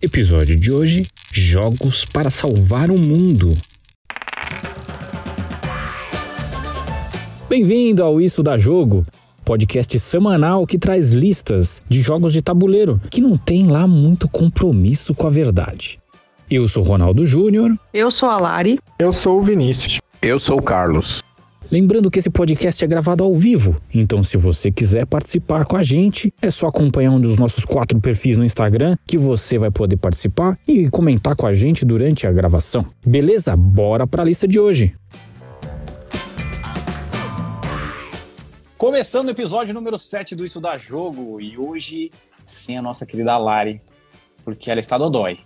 Episódio de hoje: Jogos para salvar o mundo. Bem-vindo ao Isso da Jogo, podcast semanal que traz listas de jogos de tabuleiro que não tem lá muito compromisso com a verdade. Eu sou Ronaldo Júnior. Eu sou a Lari. Eu sou o Vinícius. Eu sou o Carlos. Lembrando que esse podcast é gravado ao vivo, então se você quiser participar com a gente, é só acompanhar um dos nossos quatro perfis no Instagram que você vai poder participar e comentar com a gente durante a gravação. Beleza? Bora para a lista de hoje. Começando o episódio número 7 do Isso da Jogo, e hoje sem a nossa querida Lari, porque ela está dodói.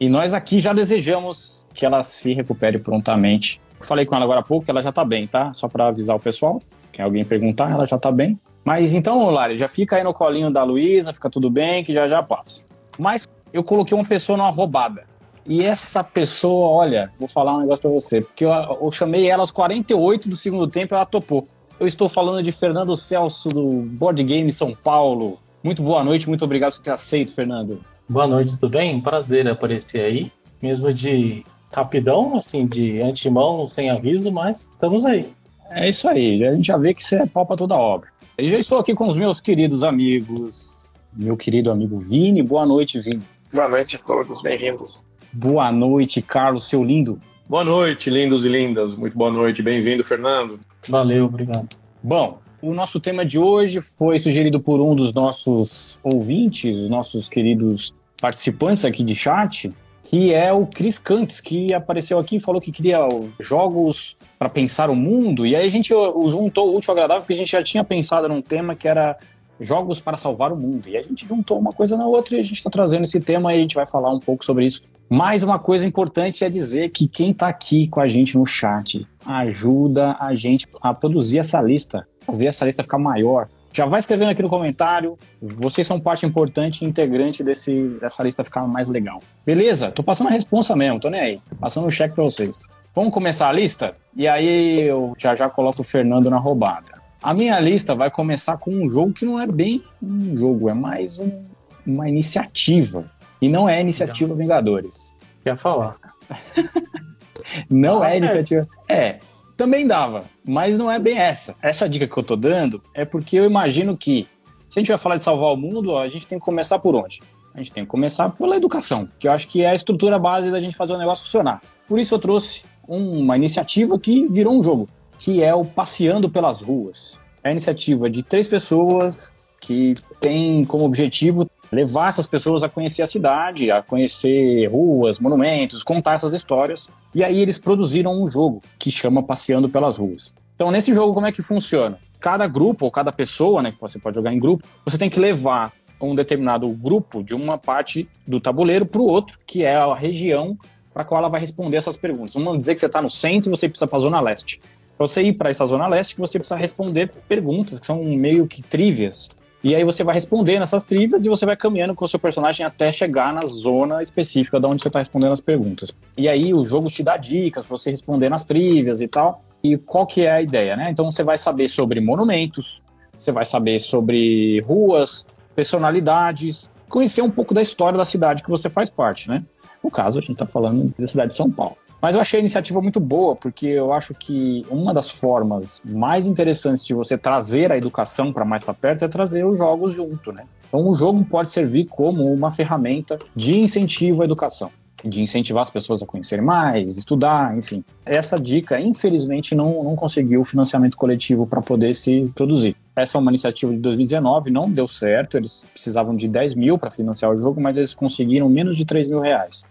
E nós aqui já desejamos que ela se recupere prontamente Falei com ela agora há pouco ela já tá bem, tá? Só para avisar o pessoal. Quem alguém perguntar, ela já tá bem. Mas então, Lari, já fica aí no colinho da Luísa, fica tudo bem, que já já passa. Mas eu coloquei uma pessoa numa roubada. E essa pessoa, olha, vou falar um negócio pra você, porque eu, eu chamei ela aos 48 do segundo tempo e ela topou. Eu estou falando de Fernando Celso, do Board Game São Paulo. Muito boa noite, muito obrigado por ter aceito, Fernando. Boa noite, tudo bem? Prazer aparecer aí. Mesmo de rapidão, assim, de antemão, sem aviso, mas estamos aí. É isso aí, a gente já vê que você é pau pra toda obra. E já estou aqui com os meus queridos amigos, meu querido amigo Vini. Boa noite, Vini. Boa noite a todos, bem-vindos. Boa noite, Carlos, seu lindo. Boa noite, lindos e lindas. Muito boa noite, bem-vindo, Fernando. Valeu, obrigado. Bom, o nosso tema de hoje foi sugerido por um dos nossos ouvintes, nossos queridos participantes aqui de chat, que é o Chris Cantz, que apareceu aqui e falou que queria jogos para pensar o mundo. E aí a gente juntou o útil agradável, porque a gente já tinha pensado num tema que era jogos para salvar o mundo. E a gente juntou uma coisa na outra e a gente está trazendo esse tema e a gente vai falar um pouco sobre isso. Mais uma coisa importante é dizer que quem está aqui com a gente no chat ajuda a gente a produzir essa lista, fazer essa lista ficar maior. Já vai escrevendo aqui no comentário. Vocês são parte importante e integrante desse, dessa lista ficar mais legal. Beleza? Tô passando a responsa mesmo, tô nem aí. Passando o um cheque pra vocês. Vamos começar a lista? E aí eu já já coloco o Fernando na roubada. A minha lista vai começar com um jogo que não é bem um jogo, é mais um, uma iniciativa. E não é iniciativa Vingadores. Quer falar? não é iniciativa. É, também dava, mas não é bem essa. Essa dica que eu tô dando é porque eu imagino que, se a gente vai falar de salvar o mundo, a gente tem que começar por onde? A gente tem que começar pela educação, que eu acho que é a estrutura base da gente fazer o negócio funcionar. Por isso eu trouxe uma iniciativa que virou um jogo, que é o Passeando pelas Ruas. É a iniciativa de três pessoas que tem como objetivo levar essas pessoas a conhecer a cidade, a conhecer ruas, monumentos, contar essas histórias. E aí eles produziram um jogo que chama Passeando pelas Ruas. Então, nesse jogo, como é que funciona? Cada grupo ou cada pessoa, né, que você pode jogar em grupo, você tem que levar um determinado grupo de uma parte do tabuleiro para o outro, que é a região para qual ela vai responder essas perguntas. Vamos dizer que você está no centro e você precisa para a zona leste. Para você ir para essa zona leste, você precisa responder perguntas que são meio que trívias e aí você vai responder nessas trivias e você vai caminhando com o seu personagem até chegar na zona específica de onde você está respondendo as perguntas. E aí o jogo te dá dicas para você responder nas trivias e tal. E qual que é a ideia, né? Então você vai saber sobre monumentos, você vai saber sobre ruas, personalidades, conhecer um pouco da história da cidade que você faz parte, né? No caso, a gente está falando da cidade de São Paulo. Mas eu achei a iniciativa muito boa, porque eu acho que uma das formas mais interessantes de você trazer a educação para mais para perto é trazer os jogos junto, né? Então o jogo pode servir como uma ferramenta de incentivo à educação, de incentivar as pessoas a conhecer mais, estudar, enfim. Essa dica, infelizmente, não, não conseguiu financiamento coletivo para poder se produzir. Essa é uma iniciativa de 2019, não deu certo, eles precisavam de 10 mil para financiar o jogo, mas eles conseguiram menos de 3 mil reais.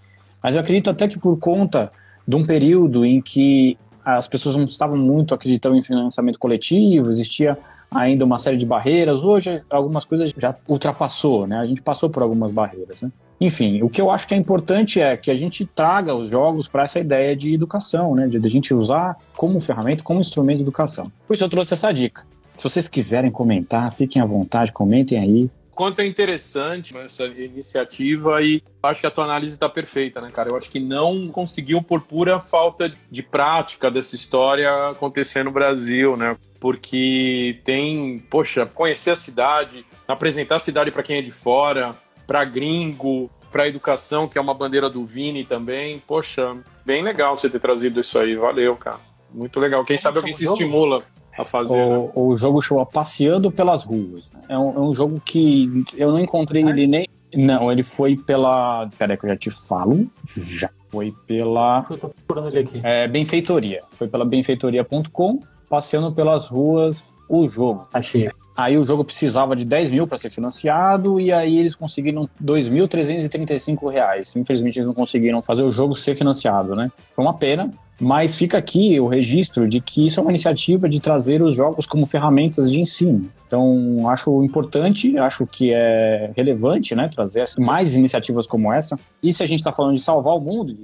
Mas eu acredito até que por conta de um período em que as pessoas não estavam muito acreditando em financiamento coletivo, existia ainda uma série de barreiras. Hoje, algumas coisas já ultrapassou, né? A gente passou por algumas barreiras, né? Enfim, o que eu acho que é importante é que a gente traga os jogos para essa ideia de educação, né? De, a gente usar como ferramenta, como instrumento de educação. Por isso eu trouxe essa dica. Se vocês quiserem comentar, fiquem à vontade, comentem aí quanto é interessante essa iniciativa e acho que a tua análise está perfeita, né, cara? Eu acho que não conseguiu por pura falta de prática dessa história acontecer no Brasil, né? Porque tem, poxa, conhecer a cidade, apresentar a cidade para quem é de fora, para gringo, para educação, que é uma bandeira do Vini também. Poxa, bem legal você ter trazido isso aí. Valeu, cara. Muito legal. Quem sabe alguém se estimula a fazer. O, né? o jogo chama Passeando pelas Ruas. É um, é um jogo que eu não encontrei ele nem. Não, ele foi pela. Peraí, que eu já te falo. Já foi pela. Eu tô procurando ele aqui. É, benfeitoria. Foi pela benfeitoria.com, passeando pelas ruas o jogo. Achei. Aí o jogo precisava de 10 mil para ser financiado e aí eles conseguiram 2.335 reais. Infelizmente eles não conseguiram fazer o jogo ser financiado, né? Foi uma pena, mas fica aqui o registro de que isso é uma iniciativa de trazer os jogos como ferramentas de ensino. Então, acho importante, acho que é relevante, né, trazer mais iniciativas como essa. E se a gente está falando de salvar o mundo,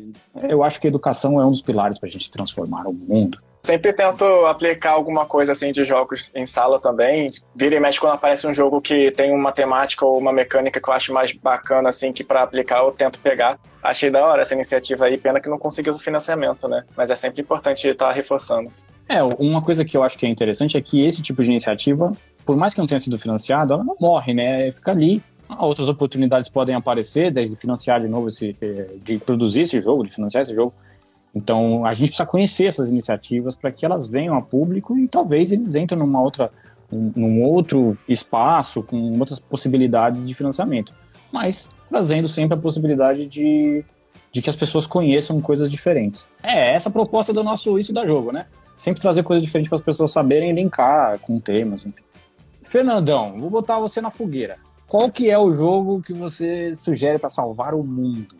eu acho que a educação é um dos pilares para a gente transformar o mundo. Sempre tento aplicar alguma coisa assim de jogos em sala também. Vira e mexe quando aparece um jogo que tem uma temática ou uma mecânica que eu acho mais bacana, assim, que para aplicar eu tento pegar. Achei da hora essa iniciativa aí, pena que não conseguiu o financiamento, né? Mas é sempre importante estar reforçando. É, uma coisa que eu acho que é interessante é que esse tipo de iniciativa, por mais que não tenha sido financiado, ela não morre, né? Fica ali. Outras oportunidades podem aparecer, desde financiar de novo esse, de produzir esse jogo, de financiar esse jogo. Então, a gente precisa conhecer essas iniciativas para que elas venham a público e talvez eles entrem numa outra, um, num outro espaço com outras possibilidades de financiamento. Mas trazendo sempre a possibilidade de, de que as pessoas conheçam coisas diferentes. É essa a proposta do nosso Isso da Jogo, né? Sempre trazer coisas diferentes para as pessoas saberem linkar com temas, enfim. Fernandão, vou botar você na fogueira. Qual que é o jogo que você sugere para salvar o mundo?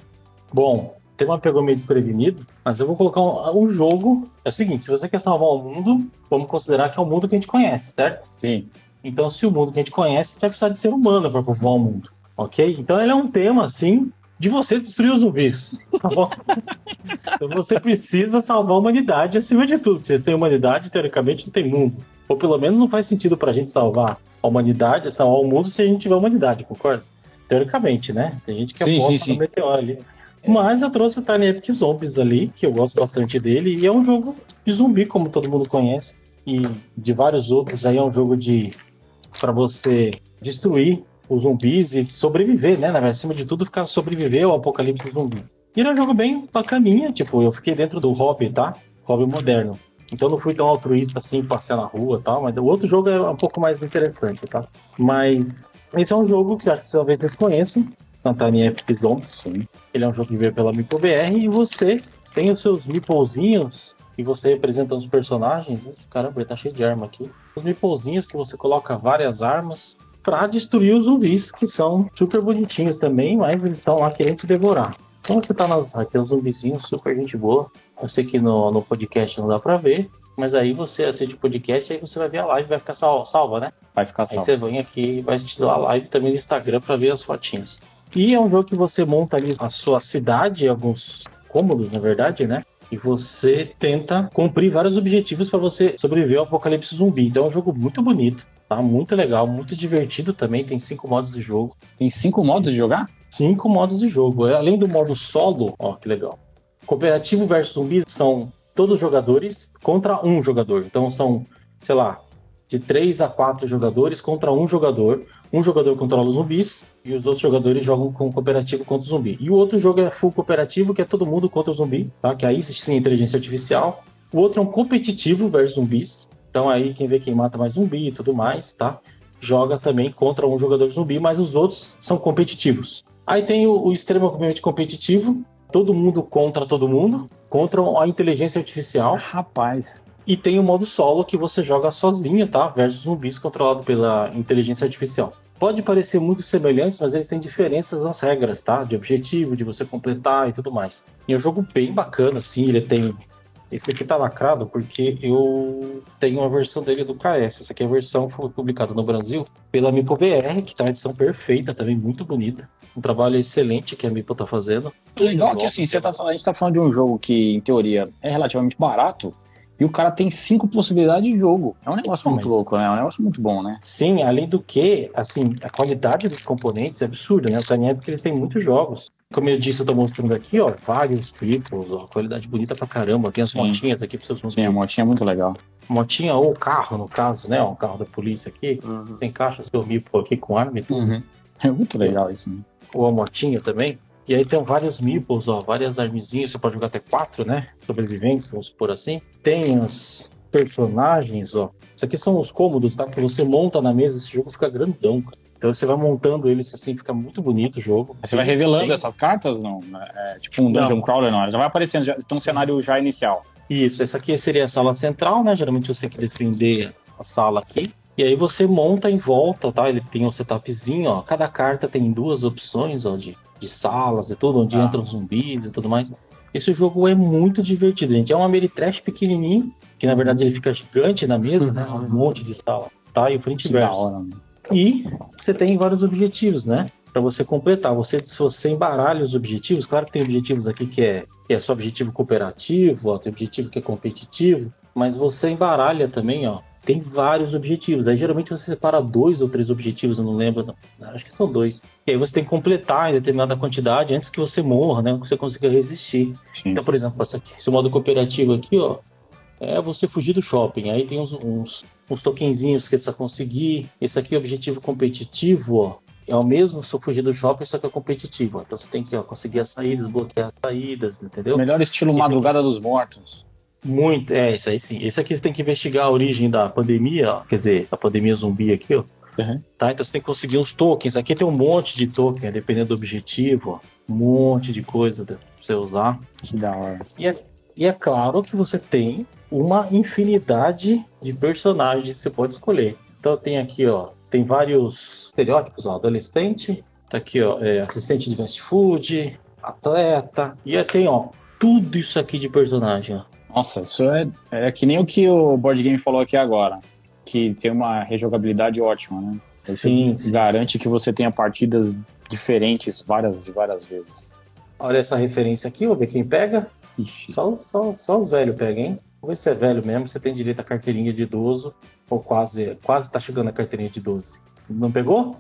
Bom, tema pegou meio desprevenido, mas eu vou colocar um, um, jogo. É o seguinte: se você quer salvar o mundo, vamos considerar que é o mundo que a gente conhece, certo? Sim. Então, se o mundo que a gente conhece, você vai precisar de ser humano para povoar o mundo, ok? Então, ele é um tema, assim, de você destruir os zumbis, tá bom? então, você precisa salvar a humanidade acima de tudo. Se sem humanidade, teoricamente, não tem mundo. Ou pelo menos não faz sentido pra gente salvar a humanidade, salvar o mundo se a gente tiver humanidade, concorda? Teoricamente, né? Tem gente que sim, aposta sim, sim. no meteoro ali. Mas eu trouxe o Tiny Epic Zombies ali, que eu gosto bastante dele, e é um jogo de zumbi, como todo mundo conhece, e de vários outros aí é um jogo de para você destruir os zumbis e sobreviver, né? Na verdade, acima de tudo, ficar sobreviver ao apocalipse zumbi. E era um jogo bem bacaninha, tipo, eu fiquei dentro do hobby, tá? Hobby moderno. Então não fui tão altruísta assim, passear na rua e tal, mas o outro jogo é um pouco mais interessante, tá? Mas esse é um jogo que acho que talvez vocês conheçam, Tantani Epic Zombies. Sim. Ele é um jogo que veio pela MipoBR e você tem os seus meeplezinhos e você representa os personagens. Caramba, ele tá cheio de arma aqui. Os meeplezinhos que você coloca várias armas para destruir os zumbis, que são super bonitinhos também, mas eles estão lá querendo te devorar. Então você tá nas. Aqui é um zumbizinho super gente boa. Eu sei que no, no podcast não dá pra ver, mas aí você assiste o podcast aí você vai ver a live vai ficar sal, salva, né? Vai ficar Aí salvo. você vem aqui e vai assistir a live também no Instagram para ver as fotinhas. E é um jogo que você monta ali a sua cidade, alguns cômodos, na verdade, né? E você tenta cumprir vários objetivos para você sobreviver ao apocalipse zumbi. Então é um jogo muito bonito, tá? Muito legal, muito divertido também. Tem cinco modos de jogo. Tem cinco modos de jogar? Cinco modos de jogo. É, Além do modo solo, ó, que legal. Cooperativo versus zumbis são todos jogadores contra um jogador. Então são, sei lá, de três a quatro jogadores contra um jogador. Um jogador controla os zumbis e os outros jogadores jogam com cooperativo contra o zumbi. E o outro jogo é full cooperativo, que é todo mundo contra o zumbi, tá? Que aí sim inteligência artificial. O outro é um competitivo versus zumbis. Então aí quem vê quem mata mais zumbi e tudo mais, tá? Joga também contra um jogador zumbi, mas os outros são competitivos. Aí tem o, o extremamente competitivo, todo mundo contra todo mundo, contra a inteligência artificial. Rapaz. E tem o modo solo que você joga sozinho, tá? Versus zumbis controlado pela inteligência artificial. Pode parecer muito semelhantes, mas eles têm diferenças nas regras, tá? De objetivo, de você completar e tudo mais. E é um jogo bem bacana, assim. Ele tem. Esse aqui tá lacrado porque eu tenho uma versão dele do KS. Essa aqui é a versão que foi publicada no Brasil pela MipoBR, que tá uma edição perfeita, também muito bonita. Um trabalho excelente que a Mipo tá fazendo. Legal que assim, você tá, a gente tá falando de um jogo que, em teoria, é relativamente barato e o cara tem cinco possibilidades de jogo. É um negócio muito mas- louco, né? É um negócio muito bom, né? Sim, além do que, assim, a qualidade dos componentes é absurda, né? O Tiny Epic ele tem muitos jogos. Como eu disse, eu tô mostrando aqui, ó, vários triples, ó, qualidade bonita pra caramba. Tem as Sim. motinhas aqui pra seus Sim, a motinha é muito legal. Motinha ou carro, no caso, né? Um carro da polícia aqui. Tem caixa seu mipo aqui com arma e tudo. É muito legal isso. né? Ou a motinha também. E aí tem vários meeples, ó, várias armezinhas, você pode jogar até quatro, né? Sobreviventes, vamos supor assim. Tem os personagens, ó. Isso aqui são os cômodos, tá? Que você monta na mesa, esse jogo fica grandão, cara. Então você vai montando eles assim, fica muito bonito o jogo. Você vai revelando Tem- essas cartas? Não. É tipo um dungeon Não. crawler, não. Já vai aparecendo, já, tem um cenário já inicial. Isso, essa aqui seria a sala central, né? Geralmente você tem que defender a sala aqui. E aí você monta em volta, tá? Ele tem um setupzinho, ó. Cada carta tem duas opções, ó, de, de salas e tudo, onde Ah. entram zumbis e tudo mais. Esse jogo é muito divertido, gente. É um Ameritrash pequenininho, que na verdade ele fica gigante na mesa, né? Um monte de sala, tá? E o frente e verso. mano. E você tem vários objetivos, né? Para você completar. Você, se você embaralha os objetivos, claro que tem objetivos aqui que é, que é só objetivo cooperativo, ó, tem objetivo que é competitivo, mas você embaralha também, ó. Tem vários objetivos. Aí geralmente você separa dois ou três objetivos, eu não lembro, não. Acho que são dois. E aí você tem que completar em determinada quantidade antes que você morra, né? Que você consiga resistir. Sim. Então, por exemplo, esse modo cooperativo aqui, ó, é você fugir do shopping. Aí tem uns, uns, uns tokenzinhos que precisa conseguir. Esse aqui é objetivo competitivo, ó. É o mesmo se eu fugir do shopping, só que é competitivo. ó. Então você tem que ó, conseguir as saídas, bloquear as saídas, entendeu? Melhor estilo Esse Madrugada dos Mortos. Muito, é, isso aí sim. Esse aqui você tem que investigar a origem da pandemia, ó. Quer dizer, a pandemia zumbi aqui, ó. Uhum. Tá? Então você tem que conseguir uns tokens. Aqui tem um monte de token, é, dependendo do objetivo, ó. Um monte de coisa pra você usar. Que da hora. E é, e é claro que você tem uma infinidade de personagens que você pode escolher. Então tem aqui, ó, tem vários estereótipos, ó, adolescente, tá aqui, ó, é, assistente de fast food, atleta, e aí tem, ó, tudo isso aqui de personagem, ó. Nossa, isso é, é que nem o que o Board Game falou aqui agora. Que tem uma rejogabilidade ótima, né? Isso Sim, sim. garante que você tenha partidas diferentes várias e várias vezes. Olha essa referência aqui, vou ver quem pega. Ixi. Só, só, só os velhos pegam, hein? Vamos ver se é velho mesmo, você tem direito à carteirinha de idoso, ou quase, quase tá chegando a carteirinha de 12. Não pegou?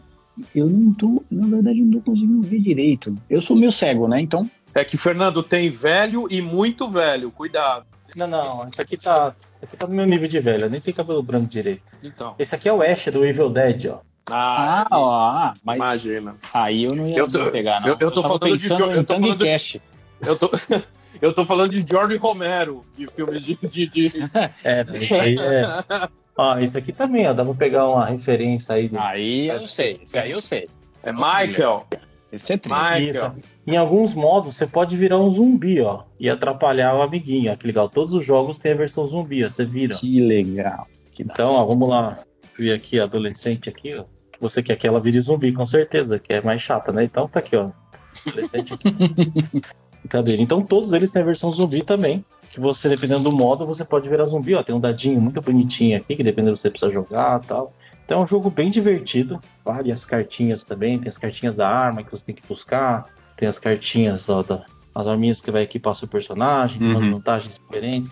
Eu não tô, na verdade, não tô conseguindo ver direito. Eu sou meio cego, né? Então, É que, Fernando, tem velho e muito velho. Cuidado. Não, não, esse aqui tá. Esse aqui tá no meu nível de velho, eu nem tem cabelo branco direito. Então. Esse aqui é o Ash do Evil Dead, ó. ah, ó, ah, mas imagina. aí eu não ia Eu tô- pegar, não. eu- eu tô tava falando de eu tô falando Cash. Eu tô, eu tô falando de George Romero, de filmes de. de, de... É, esse aí é. Ó, esse aqui também, ó. Dá pra pegar uma referência aí. De... Aí eu sei, isso aí eu sei. É Michael. Esse é tri. Michael. Isso. Em alguns modos, você pode virar um zumbi, ó. E atrapalhar o amiguinho. Ó, que legal. Todos os jogos têm a versão zumbi, ó. Você vira. Que legal. Que. Então, ó, vamos lá. Ver aqui, a adolescente aqui, ó. Você quer que ela vire zumbi, com certeza, que é mais chata, né? Então tá aqui, ó. Adolescente aqui. Brincadeira. Então todos eles têm a versão zumbi também. Que você, dependendo do modo, você pode virar zumbi, ó. Tem um dadinho muito bonitinho aqui, que dependendo do que você precisa jogar e tal. Então é um jogo bem divertido. Várias cartinhas também. Tem as cartinhas da arma que você tem que buscar. Tem as cartinhas, ó, da, as arminhas que vai equipar seu personagem, tem umas Uhum. vantagens diferentes.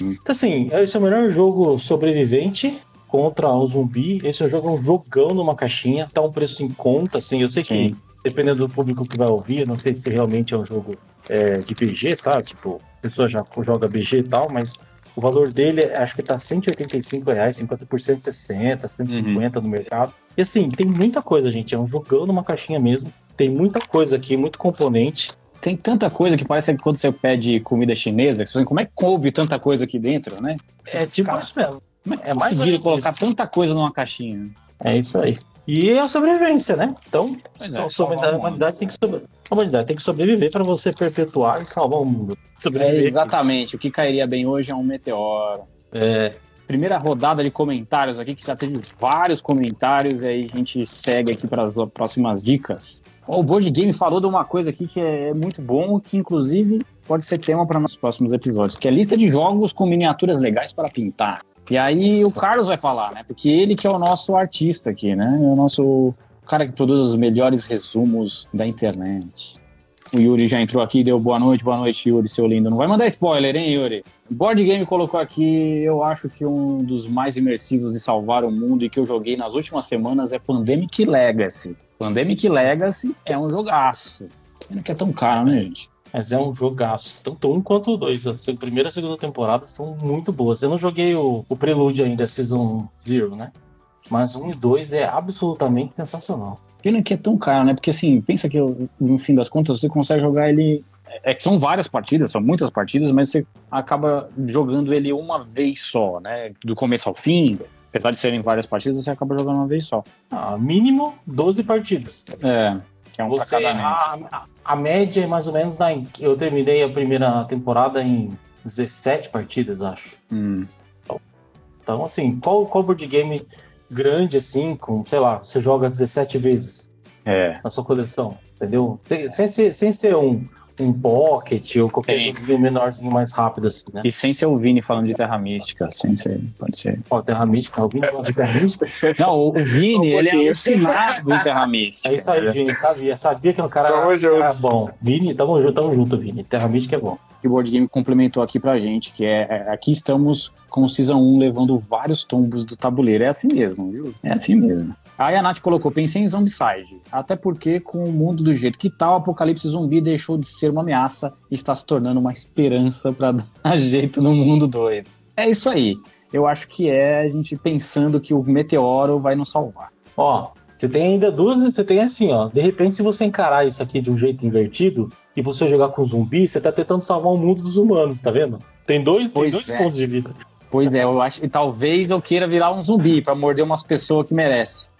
Uhum. Então, assim, esse é o melhor jogo sobrevivente contra o zumbi. Esse é um jogo um jogão numa caixinha, tá um preço em conta, assim. Eu sei Sim. que, dependendo do público que vai ouvir, não sei se realmente é um jogo é, de BG, tá? Tipo, a pessoa já joga BG e tal, mas o valor dele acho que tá 185 reais, 50% 60, 150 no mercado. E assim, tem muita coisa, gente. É um jogão numa caixinha mesmo. Tem muita coisa aqui, muito componente. Tem tanta coisa que parece que quando você pede comida chinesa, você fala, como é que coube tanta coisa aqui dentro, né? É tipo Cara, isso mesmo. Como é que É conseguiram colocar tanta coisa numa caixinha? É isso aí. E é a sobrevivência, né? Então, é, a humanidade, tem que sobre- a humanidade tem que sobreviver para você perpetuar e salvar o mundo. É, Sobreviver. exatamente. O que cairia bem hoje é um meteoro. É, Primeira rodada de comentários aqui, que já teve vários comentários, e aí a gente segue aqui para as próximas dicas. O Board Game falou de uma coisa aqui que é muito bom, que inclusive pode ser tema para nossos próximos episódios, que é lista de jogos com miniaturas legais para pintar. E aí o Carlos vai falar, né? Porque ele que é o nosso artista aqui, né? É o nosso cara que produz os melhores resumos da internet. O Yuri já entrou aqui, deu boa noite, boa noite, Yuri, seu lindo. Não vai mandar spoiler, hein, Yuri? Board Game colocou aqui, eu acho que um dos mais imersivos de salvar o mundo e que eu joguei nas últimas semanas é Pandemic Legacy. Pandemic Legacy é um jogaço. Pena que é tão caro, né, gente? Mas é um jogaço. Tanto um quanto o dois. A primeira e a segunda temporada são muito boas. Eu não joguei o, o Prelude ainda, Season Zero, né? Mas um e dois é absolutamente sensacional. Pena que é tão caro, né? Porque assim, pensa que no fim das contas você consegue jogar ele. É que são várias partidas, são muitas partidas, mas você acaba jogando ele uma vez só, né? Do começo ao fim. Apesar de serem várias partidas, você acaba jogando uma vez só. Ah, mínimo 12 partidas. É, que é um Você, pra cada mês. a, a- média é mais ou menos. Na, eu terminei a primeira temporada em 17 partidas, acho. Hum. Então, assim, qual, qual board game grande, assim, com, sei lá, você joga 17 vezes É. na sua coleção, entendeu? Sem, sem ser, sem ser um, um pocket ou qualquer Sim. jogo menorzinho mais rápido, assim, né? E sem ser o Vini falando de Terra Mística, sem ser, pode ser. Ó, Terra Mística, alguém gosta de Terra Mística? Não, o, o Vini, ele é alucinado em Terra Mística. É isso aí, Vini, sabia, sabia que o cara Tamo era, junto. era bom. Vini, tamo junto, tamo junto, Vini. Terra Mística é bom. que o Board Game complementou aqui pra gente, que é, é, aqui estamos com o Season 1 levando vários tombos do tabuleiro. É assim mesmo, viu? É assim mesmo. Aí a Nath colocou, pensei em Zombicide. Até porque, com o mundo do jeito que tá, o apocalipse zumbi deixou de ser uma ameaça e está se tornando uma esperança pra dar jeito no mundo doido. É isso aí. Eu acho que é a gente pensando que o meteoro vai nos salvar. Ó, você tem ainda duas, você tem assim, ó. De repente, se você encarar isso aqui de um jeito invertido e você jogar com zumbi, você tá tentando salvar o mundo dos humanos, tá vendo? Tem dois, tem dois é. pontos de vista. Pois é, eu acho que talvez eu queira virar um zumbi pra morder umas pessoas que merece.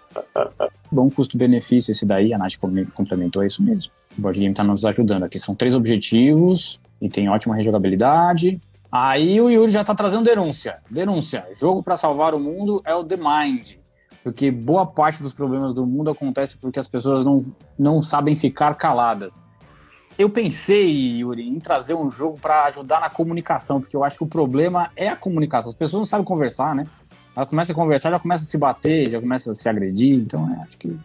Bom custo-benefício esse daí, a Nath com- complementou, é isso mesmo. O board game tá nos ajudando aqui. São três objetivos e tem ótima rejogabilidade. Aí o Yuri já tá trazendo denúncia. Denúncia. Jogo pra salvar o mundo é o The Mind. Porque boa parte dos problemas do mundo acontece porque as pessoas não, não sabem ficar caladas. Eu pensei, Yuri, em trazer um jogo pra ajudar na comunicação, porque eu acho que o problema é a comunicação. As pessoas não sabem conversar, né? Ela começa a conversar, já começa a se bater, já começa a se agredir. Então, é, acho que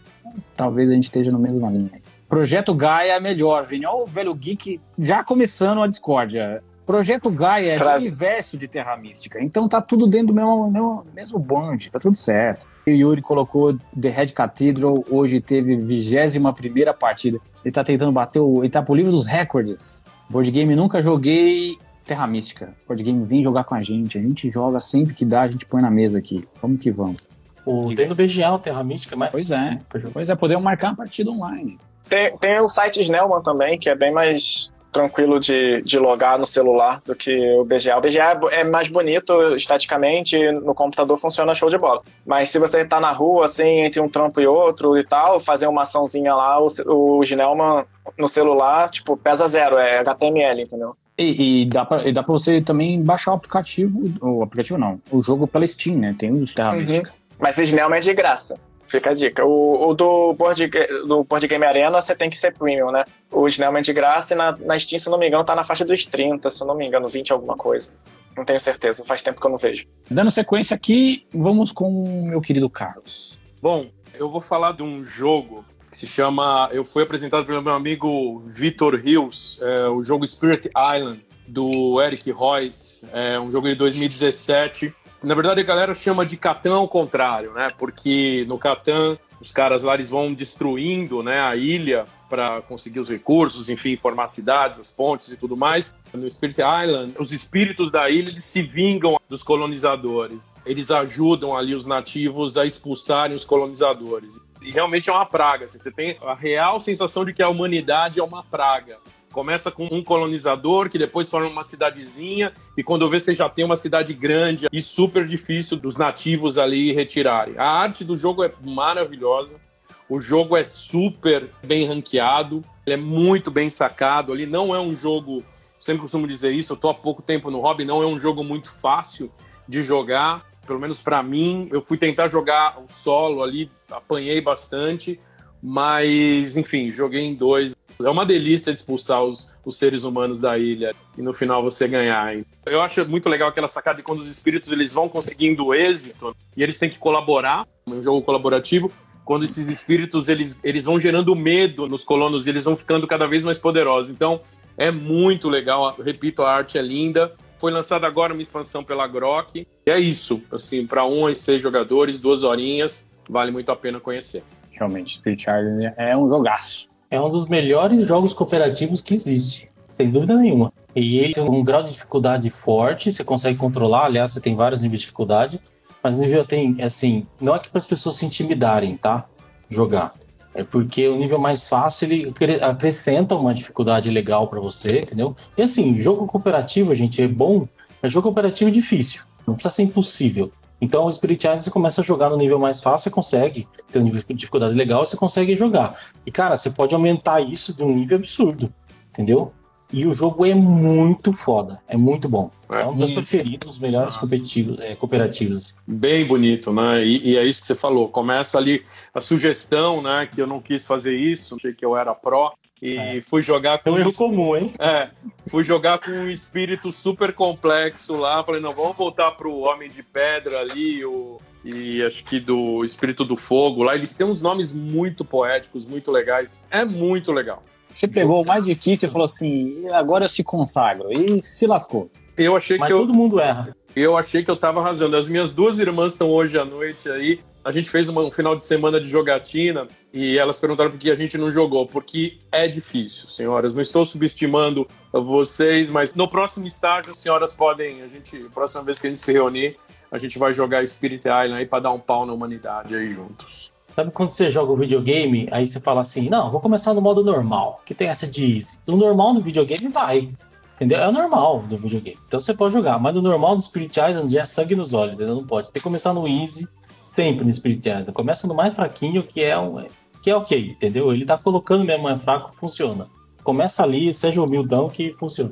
talvez a gente esteja no mesmo linha. Projeto Gaia é melhor, Vini. Olha o velho geek já começando a discórdia. Projeto Gaia é Frase. universo de Terra Mística. Então tá tudo dentro do mesmo, mesmo, mesmo bonde, tá tudo certo. O Yuri colocou The Red Cathedral, hoje teve 21 primeira partida. Ele tá tentando bater o. Ele tá pro livro dos recordes. Board game nunca joguei Terra Mística. Board game vem jogar com a gente. A gente joga sempre que dá, a gente põe na mesa aqui. Vamos que vamos. O, tem no BGA o Terra Mística, mas. Pois é. Pois é, podemos marcar uma partida online. Tem, tem o site Snellman também, que é bem mais tranquilo de, de logar no celular do que o BGA. O BGA é é mais bonito estaticamente, no computador funciona show de bola. Mas se você tá na rua, assim, entre um trampo e outro e tal, fazer uma açãozinha lá, o, o Snellman no celular, tipo, pesa zero, é HTML, entendeu? E, e dá, pra, e dá pra você também baixar o aplicativo. O aplicativo não, o jogo pela Steam, né? Tem os Terra Uhum. Mística. Mas Snellman é de graça. Fica a dica. O, o do, board, do Board Game Arena você tem que ser premium, né? O Snellman é de graça e na, na Steam, se não me engano, tá na faixa dos 30, se não me engano, 20 alguma coisa. Não tenho certeza, faz tempo que eu não vejo. Dando sequência aqui, vamos com o meu querido Carlos. Bom, eu vou falar de um jogo que se chama. Eu fui apresentado pelo meu amigo Vitor Hills, é, o jogo Spirit Island, do Eric Royce. É um jogo de 2017. Na verdade, a galera chama de Catan ao contrário, né? Porque no Catan, os caras lá eles vão destruindo né, a ilha para conseguir os recursos, enfim, formar cidades, as pontes e tudo mais. No Spirit Island, os espíritos da ilha eles se vingam dos colonizadores. Eles ajudam ali os nativos a expulsarem os colonizadores. E realmente é uma praga. assim, você tem a real sensação de que a humanidade é uma praga. Começa com um colonizador que depois forma uma cidadezinha e quando vê você já tem uma cidade grande e super difícil dos nativos ali retirarem. A arte do jogo é maravilhosa. O jogo é super bem ranqueado, ele é muito bem sacado. Ali não é um jogo, sempre costumo dizer isso, eu tô há pouco tempo no hobby, não é um jogo muito fácil de jogar, pelo menos para mim. Eu fui tentar jogar o solo ali, apanhei bastante, mas enfim, joguei em dois. É uma delícia de expulsar os, os seres humanos da ilha e no final você ganhar. Eu acho muito legal aquela sacada de quando os espíritos eles vão conseguindo êxito e eles têm que colaborar, um jogo colaborativo, quando esses espíritos eles, eles vão gerando medo nos colonos e eles vão ficando cada vez mais poderosos. Então é muito legal, repito, a arte é linda. Foi lançada agora uma expansão pela Grok. E é isso, assim, para um e seis jogadores, duas horinhas, vale muito a pena conhecer. Realmente, Spirit Island é um jogaço. É um dos melhores jogos cooperativos que existe, sem dúvida nenhuma. E ele tem um grau de dificuldade forte, você consegue controlar, aliás, você tem vários níveis de dificuldade, mas o nível tem, assim, não é que para as pessoas se intimidarem, tá? Jogar. É porque o nível mais fácil ele acrescenta uma dificuldade legal para você, entendeu? E assim, jogo cooperativo, gente, é bom, mas jogo cooperativo é difícil. Não precisa ser impossível. Então, o Spirit Island você começa a jogar no nível mais fácil, você consegue ter um nível de dificuldade legal, você consegue jogar. E, cara, você pode aumentar isso de um nível absurdo, entendeu? E o jogo é muito foda, é muito bom. É, é um dos preferidos, melhores competitivos, é, cooperativos. Assim. Bem bonito, né? E, e, é isso que você falou. Começa ali a sugestão, né? Que eu não quis fazer isso, achei que eu era pró. E é. fui jogar com. É um erro comum, hein? É. Fui jogar com um espírito super complexo lá. Falei, não, vamos voltar pro Homem de Pedra ali, o, e acho que do Espírito do Fogo lá. Eles têm uns nomes muito poéticos, muito legais. É muito legal. Você pegou o mais difícil e falou assim: agora eu se consagro. E se lascou. Eu achei Mas que todo eu... mundo erra. Eu achei que eu tava arrasando. As minhas duas irmãs estão hoje à noite aí a gente fez uma, um final de semana de jogatina e elas perguntaram por que a gente não jogou. Porque é difícil, senhoras. Não estou subestimando vocês, mas no próximo estágio, as senhoras podem. A gente, próxima vez que a gente se reunir, a gente vai jogar Spirit Island aí para dar um pau na humanidade aí juntos. Sabe quando você joga o videogame, aí você fala assim, não, vou começar no modo normal, que tem essa de easy. No normal no videogame vai, entendeu? É o normal do videogame. Então você pode jogar, mas no normal do Spirit Island é sangue nos olhos, entendeu? Não pode. Você tem que começar no easy, sempre no Spirit Island. Começa no mais fraquinho, que é um, que é ok, entendeu? Ele tá colocando mesmo mais fraco, funciona. Começa ali, seja humildão que funciona.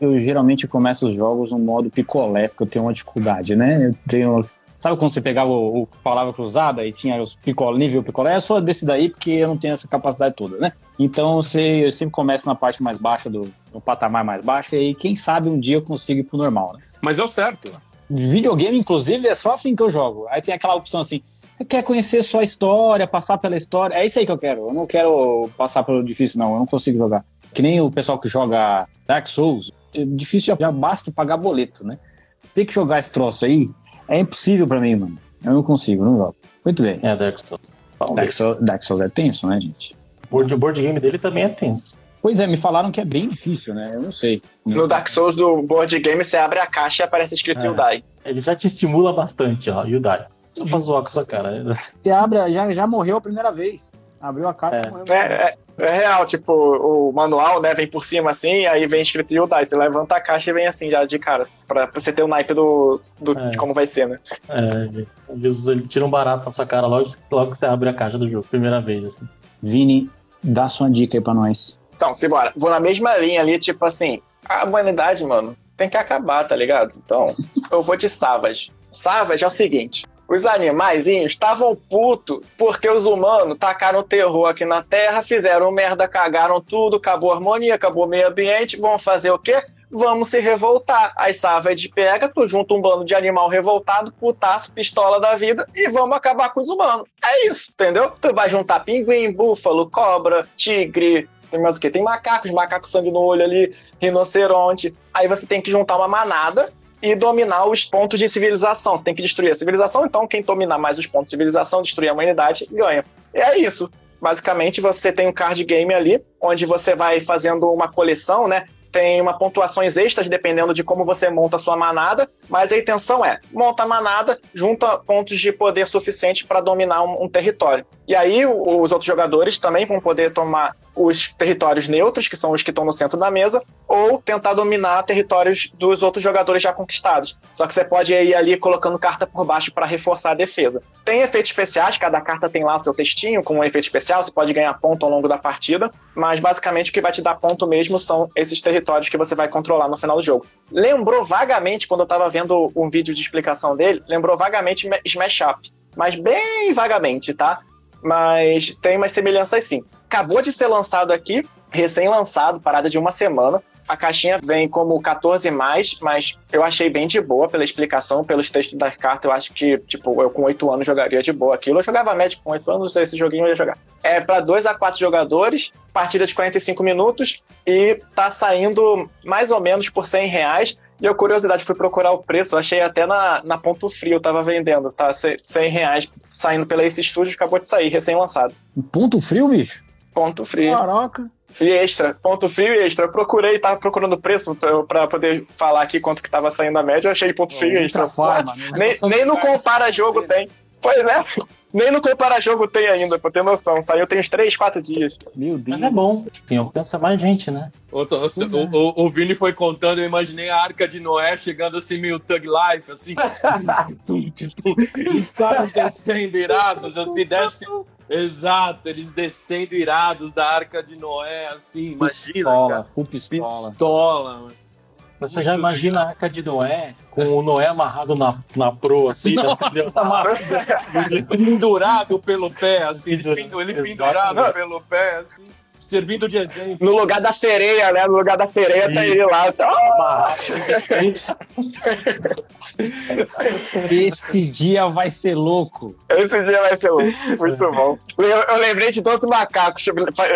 Eu geralmente começo os jogos no modo picolé, porque eu tenho uma dificuldade, né? Eu tenho. Sabe quando você pegava o, o palavra cruzada e tinha os picolé, nível picolé? Eu sou desse daí porque eu não tenho essa capacidade toda, né? Então eu sempre começo na parte mais baixa do no patamar mais baixo e quem sabe um dia eu consigo ir pro normal, né? Mas é o certo videogame, inclusive, é só assim que eu jogo. Aí tem aquela opção assim, quer conhecer só a história, passar pela história. É isso aí que eu quero. Eu não quero passar pelo difícil, não. Eu não consigo jogar. Que nem o pessoal que joga Dark Souls. É difícil já basta pagar boleto, né? Ter que jogar esse troço aí é impossível para mim, mano. Eu não consigo, não jogo. Muito bem. É, Dark Souls. Dark Souls, Dark Souls é tenso, né, gente? O board, board game dele também é tenso. Pois é, me falaram que é bem difícil, né? Eu não sei. No Dark Souls do board game, você abre a caixa e aparece escrito é. Yudai. Ele já te estimula bastante, ó, Yudai. Só pra zoar com essa cara. Você abre, já, já morreu a primeira vez. Abriu a caixa é. É, é, é, real, tipo, o manual, né, vem por cima assim, aí vem escrito Yudai. Você levanta a caixa e vem assim, já de cara. Pra, pra você ter o naipe do, do, é. de como vai ser, né? É, Jesus, ele tira um barato na sua cara logo, logo que você abre a caixa do jogo, primeira vez, assim. Vini, dá sua dica aí pra nós. Então, simbora. Vou na mesma linha ali, tipo assim, a humanidade, mano, tem que acabar, tá ligado? Então, eu vou de Savage. Savage é o seguinte: os animais estavam putos porque os humanos tacaram terror aqui na Terra, fizeram merda, cagaram tudo, acabou a harmonia, acabou o meio ambiente, vão fazer o quê? Vamos se revoltar. Aí Savage pega, tu junta um bando de animal revoltado, putaço, pistola da vida e vamos acabar com os humanos. É isso, entendeu? Tu vai juntar pinguim, búfalo, cobra, tigre, tem mais o quê? Tem macacos, macacos sangue no olho ali, rinoceronte. Aí você tem que juntar uma manada e dominar os pontos de civilização. Você tem que destruir a civilização, então quem dominar mais os pontos de civilização, destruir a humanidade, ganha. E é isso. Basicamente, você tem um card game ali, onde você vai fazendo uma coleção, né? tem uma pontuações extras dependendo de como você monta a sua manada, mas a intenção é monta a manada, junta pontos de poder suficiente para dominar um, um, território. E aí os outros jogadores também vão poder tomar os territórios neutros, que são os que estão no centro da mesa, ou tentar dominar territórios dos outros jogadores já conquistados. Só que você pode ir ali colocando carta por baixo para reforçar a defesa. Tem efeitos especiais, cada carta tem lá seu textinho com um efeito especial, você pode ganhar ponto ao longo da partida, mas basicamente o que vai te dar ponto mesmo são esses territórios que você vai controlar no final do jogo. Lembrou vagamente, quando eu estava vendo um vídeo de explicação dele, lembrou vagamente Smash Up. Mas bem vagamente, tá? Mas tem umas semelhanças sim acabou de ser lançado aqui, recém-lançado, parada de uma semana. A caixinha vem como 14 mais, mas eu achei bem de boa pela explicação, pelos textos da carta. Eu acho que, tipo, eu com 8 anos jogaria de boa aquilo. Eu jogava médico com 8 anos, esse joguinho eu ia jogar. É para 2 a 4 jogadores, partida de 45 minutos e tá saindo mais ou menos por 100 reais. E eu, curiosidade, fui procurar o preço, achei até na, na Ponto Frio, tava vendendo, tá? 100 reais, saindo pela Ace Studios, acabou de sair, recém-lançado. Ponto Frio, bicho? Ponto frio. Caraca. E extra, ponto frio e extra. Eu procurei, tava procurando preço para poder falar aqui quanto que tava saindo a média. Eu achei ponto frio e extra. Farma, nem, nem no compara jogo tem. Pois é. Nem no Compara Jogo tem ainda, pra ter noção. Saiu tem uns 3, 4 dias. Meu Deus. Mas é bom. Sim, alcança mais gente, né? O, o, o, o, Vini foi contando, eu imaginei a Arca de Noé chegando assim, meio Thug Life, assim. Os caras descendo irados, assim, desce. Exato, eles descendo irados da Arca de Noé, assim, imagina. Pistola, cara. full pistola. Pistola, mano. Você já imagina a arca de Noé com o Noé amarrado na, na proa, assim, Nossa, entendeu? pendurado pelo pé, assim, ele, pendu- ele Exato. pendurado pelo pé, assim, servindo de exemplo. No lugar da sereia, né? No lugar da sereia tá ele lá. Ah! Esse dia vai ser louco. Esse dia vai ser louco. Muito bom. Eu, eu lembrei de 12 macacos.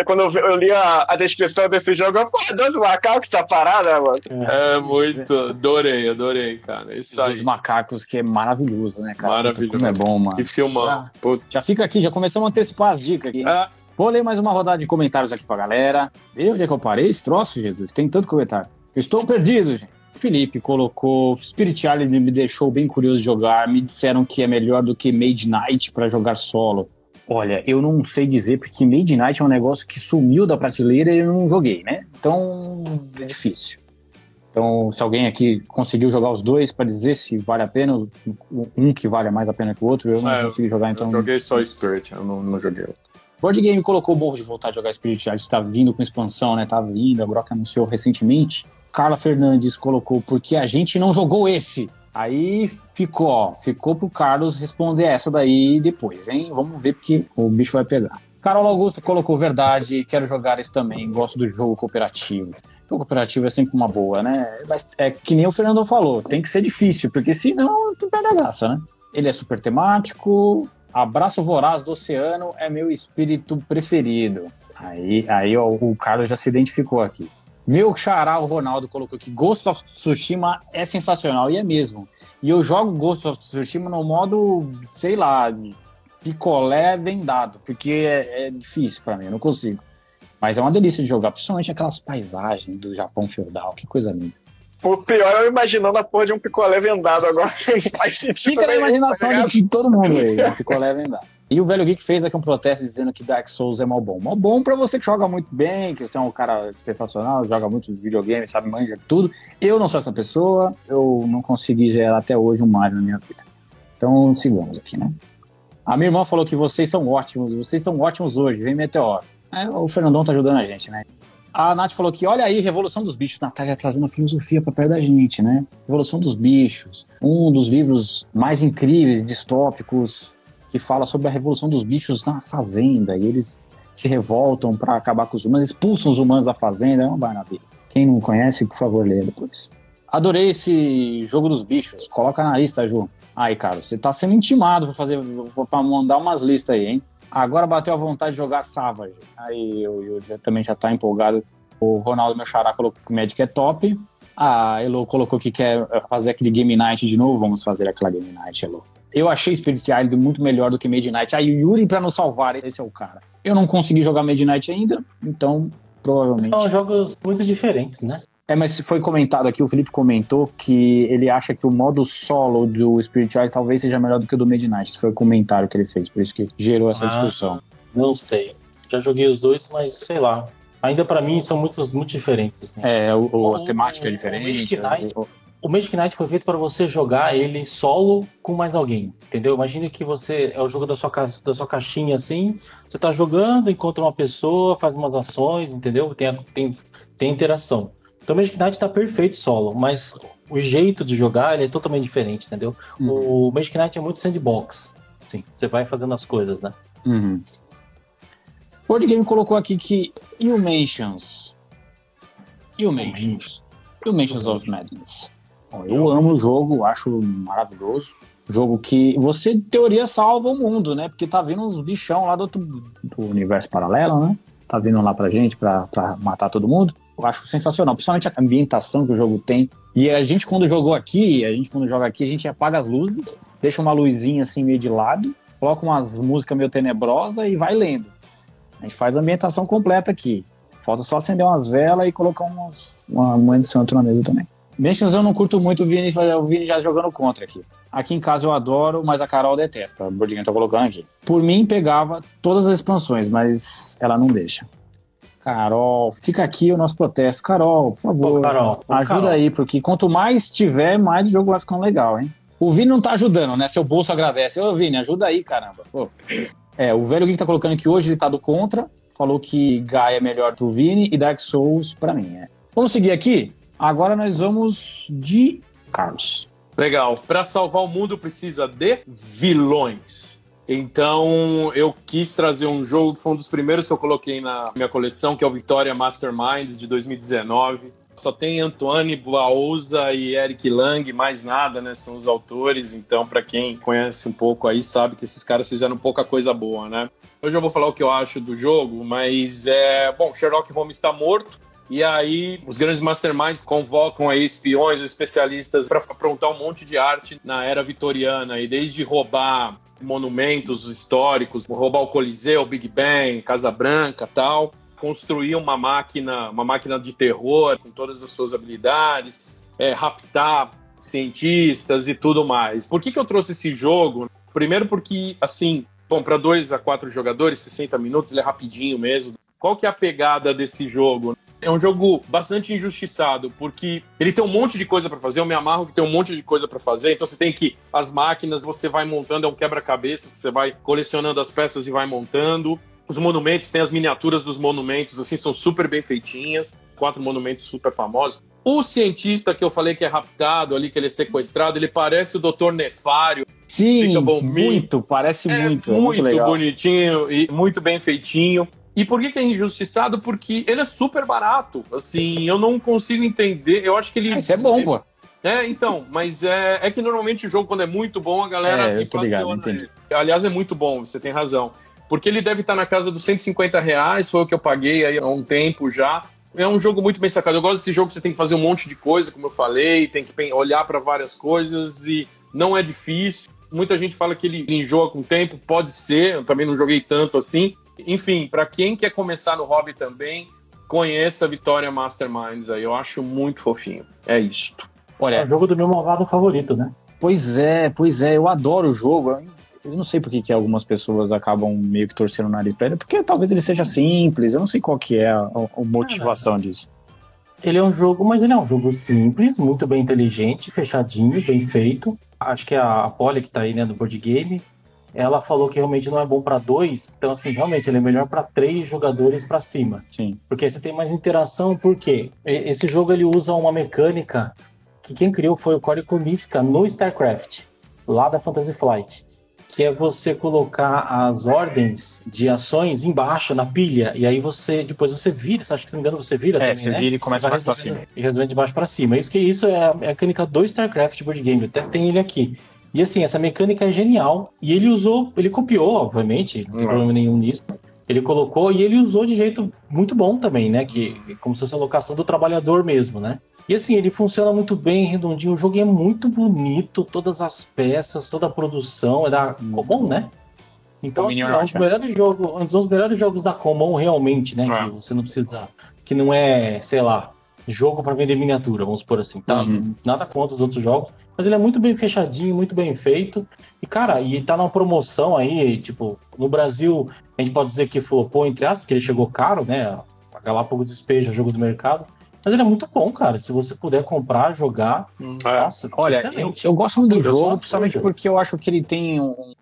Quando eu, li a, a descrição desse jogo, eu, pô, 12 macacos essa parada, mano. É muito, adorei, adorei, cara. Isso aí. Dos macacos, que é maravilhoso, né, cara? Maravilhoso. Como é bom, mano. Que filmão. Ah. Já fica aqui, já começamos a antecipar as dicas aqui. Ah, Vou ler mais uma rodada de comentários aqui pra galera. E onde é que eu parei? Esse troço, Jesus? Tem tanto comentário. Eu estou perdido, gente. Felipe colocou Spirit Island me deixou bem curioso de jogar. Me disseram que é melhor do que Made Night pra jogar solo. Olha, eu não sei dizer porque Made Night é um negócio que sumiu da prateleira e eu não joguei, né? Então é difícil. Então, se alguém aqui conseguiu jogar os dois pra dizer se vale a pena, um que vale mais a pena que o outro, eu não É, consegui jogar, então. eu joguei só Spirit, eu não, não joguei. outro. Board Game colocou o morro de voltar a jogar Spirit Island, tá vindo com expansão, né? Tá vindo, a Grok anunciou recentemente. Carla Fernandes colocou porque a gente não jogou esse. Aí ficou, ó, ficou pro Carlos responder essa daí depois, hein? Vamos ver porque o bicho vai pegar. Carol Augusto colocou verdade, quero jogar esse também, gosto do jogo cooperativo. O jogo cooperativo é sempre uma boa, né? Mas é que nem o Fernando falou, tem que ser difícil, porque senão tu perde a graça, né? Ele é super temático, Abraço Voraz do Oceano é meu espírito preferido. Aí, aí ó, o Carlos já se identificou aqui. Meu xará, o Ronaldo, colocou que Ghost of Tsushima é sensacional, e é mesmo. E eu jogo Ghost of Tsushima no modo, sei lá, picolé vendado, porque é, é difícil pra mim, eu não consigo. Mas é uma delícia de jogar, principalmente aquelas paisagens do Japão feudal, que coisa linda. O pior é eu imaginando a porra de um picolé vendado agora. Não faz sentido. Fica na nenhum, imaginação tá de todo mundo aí, picolé vendado. E o Velho Geek fez aqui um protesto dizendo que Dark Souls é mal bom. Mal bom pra você que joga muito bem, que você é um cara sensacional, joga muito videogame, sabe, manja tudo. Eu não sou essa pessoa, eu não consegui gerar até hoje um Mario na minha vida. Então, sigamos aqui, né? A minha irmã falou que vocês são ótimos, vocês estão ótimos hoje, vem Meteoro. É, o Fernandão tá ajudando a gente, né? A Nath falou que, olha aí, Revolução dos Bichos. Natália trazendo filosofia pra perto da gente, né? Revolução dos Bichos. Um dos livros mais incríveis, distópicos, que fala sobre a Revolução dos Bichos na Fazenda. E eles se revoltam pra acabar com os humanos, expulsam os humanos da Fazenda. É uma maravilha. Quem não conhece, por favor, leia depois. Adorei esse jogo dos bichos. Coloca na lista, Ju. Aí, cara, você tá sendo intimado pra fazer, pra mandar umas listas aí, hein? Agora bateu a vontade de jogar Savage. Aí eu, eu já, também já tá empolgado. O Ronaldo, meu xará, colocou que o Magic é top. A Elo colocou que quer fazer aquele Game Night de novo. Vamos fazer aquela Game Night, Elo. Eu achei Spirit Island muito melhor do que Made Night. Aí o Yuri pra nos salvar, esse é o cara. Eu não consegui jogar Made Night ainda, então provavelmente. São jogos muito diferentes, né? É, mas foi comentado aqui, o Felipe comentou que ele acha que o modo solo do Spirit Island talvez seja melhor do que o do Midnight. Esse foi o comentário que ele fez, por isso que gerou essa Ah. discussão. Não sei. Já joguei os dois, mas sei lá. Ainda pra mim são muito, muito diferentes. Né? É, o, o- a O- temática é o diferente. Magic Night- o- O Magic Night foi feito para você jogar ele solo com mais alguém, entendeu? Imagina que você é o jogo da sua, ca- da sua caixinha assim, você tá jogando, encontra uma pessoa, faz umas ações, entendeu? Tem, tem, tem interação. Então o Magic Night tá perfeito solo, mas o jeito de jogar ele é totalmente diferente, entendeu? Uhum. O Magic Night é muito sandbox. Assim, você vai fazendo as coisas, né? Uhum. O Board Game colocou aqui que Illuminations. Illuminations. Illuminations of Madness. Eu amo o jogo, acho maravilhoso. Jogo que você, em teoria, salva o mundo, né? Porque tá vindo uns bichão lá do, outro, do universo paralelo, né? Tá vindo lá pra gente pra, pra matar todo mundo. Eu acho sensacional, principalmente a ambientação que o jogo tem. E a gente, quando jogou aqui, a gente, quando joga aqui, a gente apaga as luzes, deixa uma luzinha assim meio de lado, coloca umas músicas meio tenebrosas e vai lendo. A gente faz a ambientação completa aqui. Falta só acender umas velas e colocar umas, uma mãe de santo na mesa também. Mentions eu não curto muito o Vini, o Vini já jogando contra aqui. Aqui em casa eu adoro, mas a Carol detesta. O Bordinho tá colocando aqui. Por mim, pegava todas as expansões, mas ela não deixa. Carol, fica aqui o nosso protesto. Carol, por favor, Ô, Carol, ô, ajuda Carol. aí, porque quanto mais tiver, mais o jogo vai ficando legal, hein? O Vini não tá ajudando, né? Seu bolso agradece. Ô, Vini, ajuda aí, caramba. Pô. É, o velho Geek tá colocando que hoje ele tá do contra. Falou que Gaia é melhor pro Vini e Dark Souls pra mim. É. Vamos seguir aqui? Agora nós vamos de Carlos. Legal. Para salvar o mundo precisa de vilões. Então eu quis trazer um jogo que foi um dos primeiros que eu coloquei na minha coleção, que é o Victoria Masterminds de 2019. Só tem Antoine Bauza e Eric Lang, mais nada, né? São os autores. Então, para quem conhece um pouco aí, sabe que esses caras fizeram pouca coisa boa, né? Eu vou falar o que eu acho do jogo, mas é. Bom, Sherlock Holmes está morto. E aí, os grandes masterminds convocam aí espiões, especialistas para aprontar um monte de arte na era vitoriana, e desde roubar monumentos históricos, roubar o Coliseu, o Big Ben, Casa Branca, tal, construir uma máquina, uma máquina de terror com todas as suas habilidades, é, raptar cientistas e tudo mais. Por que, que eu trouxe esse jogo? Primeiro porque, assim, bom, para dois a quatro jogadores, 60 minutos, ele é rapidinho mesmo. Qual que é a pegada desse jogo? É um jogo bastante injustiçado, porque ele tem um monte de coisa para fazer. Eu me amarro que tem um monte de coisa para fazer. Então você tem que as máquinas, você vai montando, é um quebra-cabeças que você vai colecionando as peças e vai montando. Os monumentos, tem as miniaturas dos monumentos, assim, são super bem feitinhas. Quatro monumentos super famosos. O cientista que eu falei que é raptado ali, que ele é sequestrado, ele parece o Dr. Nefário. Sim, muito, parece É muito. é muito, muito legal. bonitinho e muito bem feitinho. E por que, que é injustiçado? Porque ele é super barato. Assim, eu não consigo entender. Eu acho que ele. Ah, Isso é bom, pô. É, então, mas é, é que normalmente o jogo, quando é muito bom, a galera É, ligado, inflaciona ele. Aliás, é muito bom, você tem razão. Porque ele deve estar na casa dos 150 reais, foi o que eu paguei aí há um tempo já. É um jogo muito bem sacado. Eu gosto desse jogo que você tem que fazer um monte de coisa, como eu falei, tem que olhar para várias coisas e não é difícil. Muita gente fala que ele enjoa com o tempo, pode ser, eu também não joguei tanto assim. Enfim, para quem quer começar no hobby também, conheça a Vitória Masterminds aí, eu acho muito fofinho. É isto. É Olha, o jogo do meu malvado favorito, né? pois é, pois é, eu adoro o jogo. Eu não sei por que, que algumas pessoas acabam meio que torcendo o nariz pra ele, porque talvez ele seja simples, eu não sei qual que é a, a motivação disso. Ele é um jogo, mas ele é um jogo simples, muito bem inteligente, fechadinho, bem feito. Acho que a, a Polly, que tá aí, né, do board game, ela falou que realmente não é bom pra dois. Então, assim, realmente ele é melhor pra três jogadores pra cima. Sim. Porque aí você tem mais interação, por quê? E- Esse jogo ele usa uma mecânica que quem criou foi o Cory Kuniska no StarCraft, lá da Fantasy Flight. Que é você colocar as ordens de ações embaixo na pilha, e aí você, depois você vira, acho que se não me engano você vira É, também, você né? vira e começa pra resolvendo- cima. E resolvendo de baixo pra cima. Isso que isso é a mecânica do StarCraft board game, até tem ele aqui. E assim, essa mecânica é genial. E ele usou, ele copiou, obviamente, não tem problema nenhum nisso. Ele colocou e ele usou de jeito muito bom também, né? Que como se fosse a locação do trabalhador mesmo, né? E assim, ele funciona muito bem, redondinho. O jogo é muito bonito, todas as peças, toda a produção é da Common, né? Então, assim, Dominion é um dos melhores jogos, um dos melhores jogos da Common realmente, né? É. Que você não precisa, que não é, sei lá, jogo para vender miniatura, vamos por assim, tá? Uhum. Nada contra os outros jogos, mas ele é muito bem fechadinho, muito bem feito. E cara, e tá numa promoção aí, tipo, no Brasil, a gente pode dizer que flopou entre aspas, porque ele chegou caro, né? A Galápagos despeja jogo do mercado. Mas ele é muito bom, cara. Se você puder comprar, jogar, É. nossa, Olha, eu, excelente. eu gosto muito do Eu jogo, principalmente coisa. porque eu acho que ele tem um.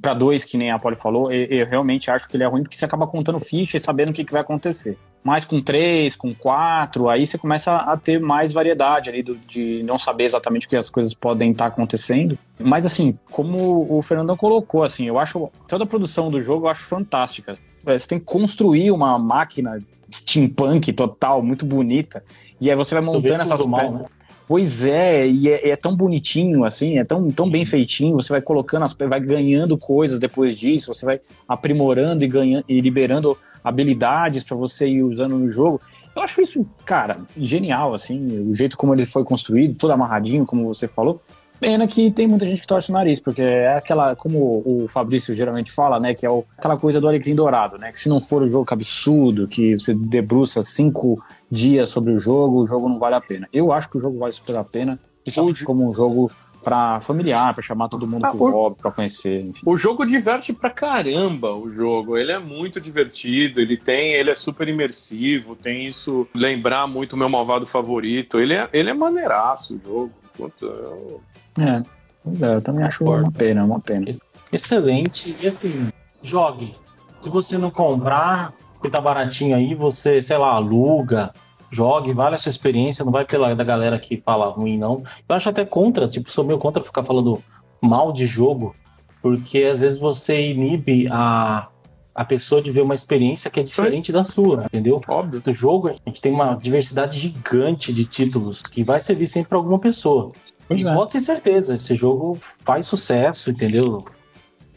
Para dois, que nem a Polly falou, eu, eu realmente acho que ele é ruim porque você acaba contando ficha e sabendo o que, que vai acontecer. Mas com três, com quatro, aí você começa a ter mais variedade ali do- de não saber exatamente o que as coisas podem estar acontecendo. Mas assim, como o Fernandão colocou, assim, eu acho toda a produção do jogo eu acho fantástica. É, Você tem que construir uma máquina steampunk total, muito bonita. E aí você vai Do montando essas pe- né? Pois é, e é, é tão bonitinho, assim, é tão, tão bem feitinho, você vai colocando, as, vai ganhando coisas depois disso, você vai aprimorando e ganhando e liberando habilidades para você ir usando no jogo. Eu acho isso, cara, genial, assim, o jeito como ele foi construído, todo amarradinho, como você falou. Pena que tem muita gente que torce o nariz, porque é aquela, como o Fabrício geralmente fala, né, que é o- aquela coisa do alecrim dourado, né, que se não for um jogo absurdo, que você debruça cinco dias sobre o jogo, o jogo não vale a pena. Eu acho que o jogo vale super a pena, principalmente como um jogo pra familiar, pra chamar todo mundo Ah, pro o- hobby, pra conhecer, enfim. O jogo diverte pra caramba, o jogo. Ele é muito divertido, ele tem, ele é super imersivo, tem isso lembrar muito o meu malvado favorito. Ele é, ele é maneiraço o jogo. Puta, eu- É, pois é, eu também acho Concordo. uma pena, uma pena. Excelente. E assim, jogue. Se você não comprar, porque tá baratinho aí, você, sei lá, aluga, jogue, vale a sua experiência, não vai pela da galera que fala ruim, não. Eu acho até contra, tipo, sou meio contra ficar falando mal de jogo, porque às vezes você inibe a, a pessoa de ver uma experiência que é diferente da sua, entendeu? óbvio. do jogo, a gente tem uma diversidade gigante de títulos que vai servir sempre para alguma pessoa. Pois e é. pode ter certeza, esse jogo faz sucesso, entendeu?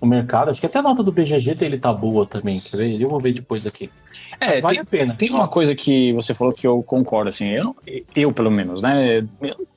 No mercado. Acho que até a nota do BGG dele tá boa também, quer ver? Eu vou ver depois aqui. É, vale tem, a pena. tem uma coisa que você falou que eu concordo, assim, eu, eu pelo menos, né,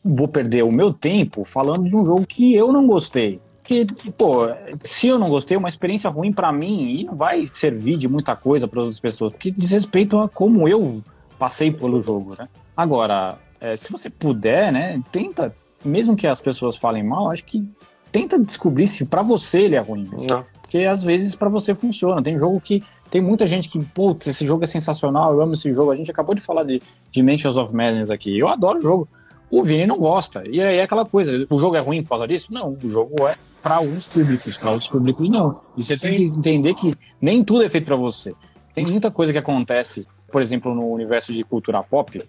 vou perder o meu tempo falando de um jogo que eu não gostei. Porque, pô, se eu não gostei, é uma experiência ruim pra mim e não vai servir de muita coisa para outras pessoas, porque diz respeito a como eu passei pelo jogo, né? Agora, é, se você puder, né, tenta, mesmo que as pessoas falem mal, acho que tenta descobrir se pra você ele é ruim. Não. Porque às vezes pra você funciona. Tem jogo que. Tem muita gente que, putz, esse jogo é sensacional, eu amo esse jogo. A gente acabou de falar de Dimensions of Madness aqui. Eu adoro o jogo. O Vini não gosta. E aí é aquela coisa, o jogo é ruim por causa disso? Não, o jogo é para alguns públicos, para outros públicos não. E você tem que entender que nem tudo é feito para você. Tem muita coisa que acontece, por exemplo, no universo de cultura pop.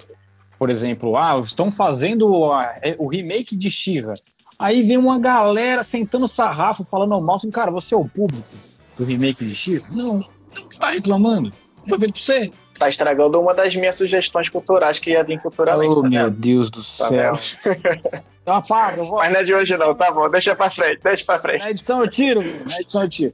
Por exemplo, ah, estão fazendo a- é, o remake de She-Ra. Aí vem uma galera sentando sarrafo, falando mal, assim, cara, você é o público do remake de She-Ra? Não. Então você tá reclamando? Foi feito pra você. Tá estragando uma das minhas sugestões culturais que ia vir futuramente, Oh, tá meu vendo? Deus do Tá céu. vendo? Então apaga, eu vou. Mas não é de hoje não, tá bom, deixa pra frente, deixa pra Na frente. edição eu tiro, na edição eu tiro.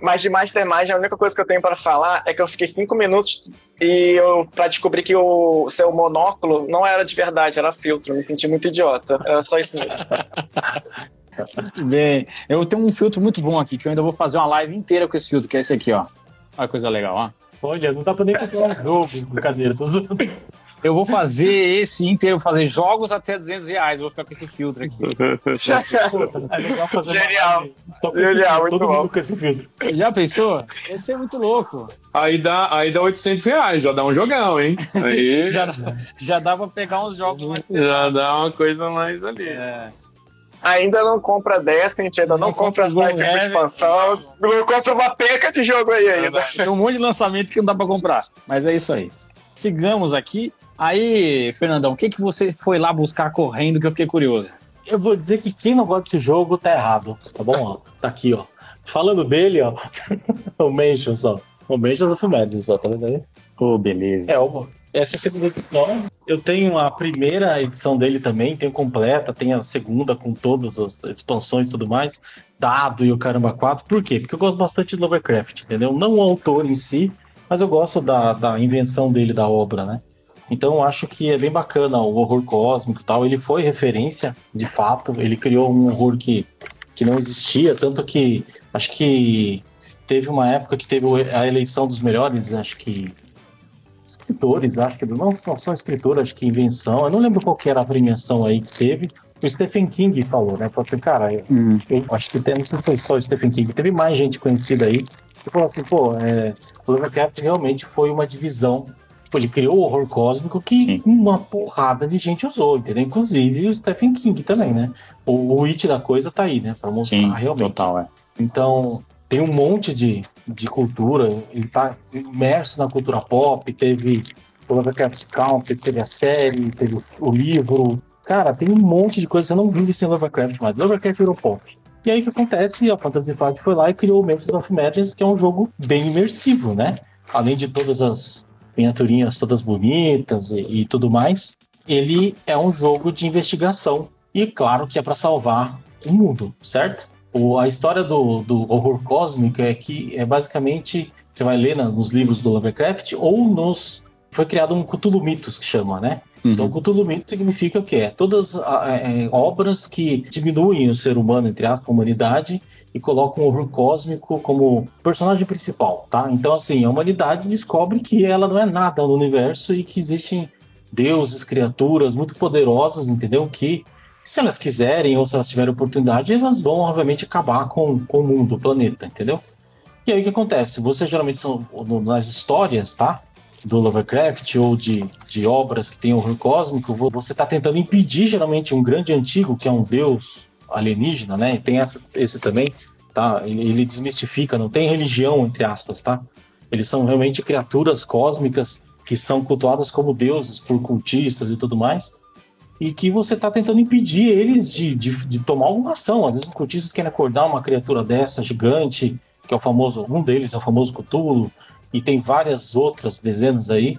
Mas de Mastermind, a única coisa que eu tenho pra falar é que eu fiquei cinco minutos e eu para descobrir que o seu monóculo não era de verdade, era filtro. Me senti muito idiota. Era só isso mesmo. Muito bem. Eu tenho um filtro muito bom aqui, que eu ainda vou fazer uma live inteira com esse filtro, que é esse aqui, ó. Olha que coisa legal, ó. Olha, não dá pra nem comprar um jogo, brincadeira. Tô zoando. Eu vou fazer esse inteiro, vou fazer jogos até 200 reais, vou ficar com esse filtro aqui. É legal fazer uma Genial. Genial, muito todo bom. mundo com esse filtro. Já pensou? Esse é muito louco. Aí dá, aí dá 800 reais, já dá um jogão, hein? Aí Já, já dá pra pegar uns jogos mais já dá uma coisa mais ali. É. Ainda não compra Descent, ainda não, Não compra compra Cypher com expansão, não compra uma peca de jogo aí ainda. Tem um monte de lançamento que não dá pra comprar. Mas é isso aí. Sigamos aqui. Aí, Fernandão, o que, que você foi lá buscar correndo que eu fiquei curioso? Eu vou dizer que quem não gosta desse jogo tá errado, tá bom? Ó, tá aqui, ó. Falando dele, ó. o Mansions, ó. O Mansions of Madness, ó, tá vendo aí? Ô, beleza. É, o- essa é a segunda edição. Eu tenho a primeira edição dele também, tenho completa, tenho a segunda com todas as expansões e tudo mais, dado e o caramba 4. Por quê? Porque eu gosto bastante de Lovecraft, entendeu? Não o autor em si, mas eu gosto da, da invenção dele, da obra, né? Então acho que é bem bacana o horror cósmico e tal. Ele foi referência, de fato. Ele criou um horror que, que não existia, tanto que acho que teve uma época que teve a eleição dos melhores, acho que escritores, acho que não, não são escritores, acho que invenção. Eu não lembro qual que era a premiação aí que teve. O Stephen King falou, né? Falou assim, cara, eu, Hum. eu acho que tem, não sei se foi só o Stephen King, teve mais gente conhecida aí que falou assim, pô, é, o Lovecraft realmente foi uma divisão. Tipo, ele criou o horror cósmico que Sim. uma porrada de gente usou, entendeu? Inclusive o Stephen King também, né? O, o it da coisa tá aí, né? Pra mostrar Sim, realmente. total, é. Então, tem um monte de, de cultura, ele tá imerso na cultura pop, teve o Lovecraft Country, teve a série, teve o, o livro. Cara, tem um monte de coisa, você não vive sem Lovecraft mais. Lovecraft virou pop. E aí o que acontece? A Fantasy Flight foi lá e criou o Memphis of Madness, que é um jogo bem imersivo, né? Além de todas as miniaturinhas todas bonitas e, e tudo mais, ele é um jogo de investigação. E claro que é para salvar o mundo, certo? O- a história do, do horror cósmico é que é basicamente você vai ler na- nos livros do Lovecraft ou nos foi criado um Cthulhu Mitos que chama, né? Então, Uhum. Cthulhu Mitos significa o quê? Todas ah, é, obras que diminuem o ser humano, entre aspas, a humanidade, e colocam o horror cósmico como personagem principal, tá? Então, assim, a humanidade descobre que ela não é nada no universo e que existem deuses, criaturas muito poderosas, entendeu? Que Se elas quiserem ou se elas tiverem oportunidade, elas vão, obviamente, acabar com, com o mundo, o planeta, entendeu? E aí o que acontece? Você geralmente são nas histórias, tá? Do Lovecraft ou de, de obras que tem horror cósmico, você está tentando impedir geralmente um grande antigo, que é um deus alienígena, né? Tem essa, esse também, tá? Ele, ele desmistifica, não tem religião, entre aspas, tá? Eles são realmente criaturas cósmicas que são cultuadas como deuses por cultistas e tudo mais, e que você está tentando impedir eles de, de, de, tomar alguma ação. Às vezes os cultistas querem acordar uma criatura dessa gigante, que é o famoso, um deles é o famoso Cthulhu, e tem várias outras dezenas aí,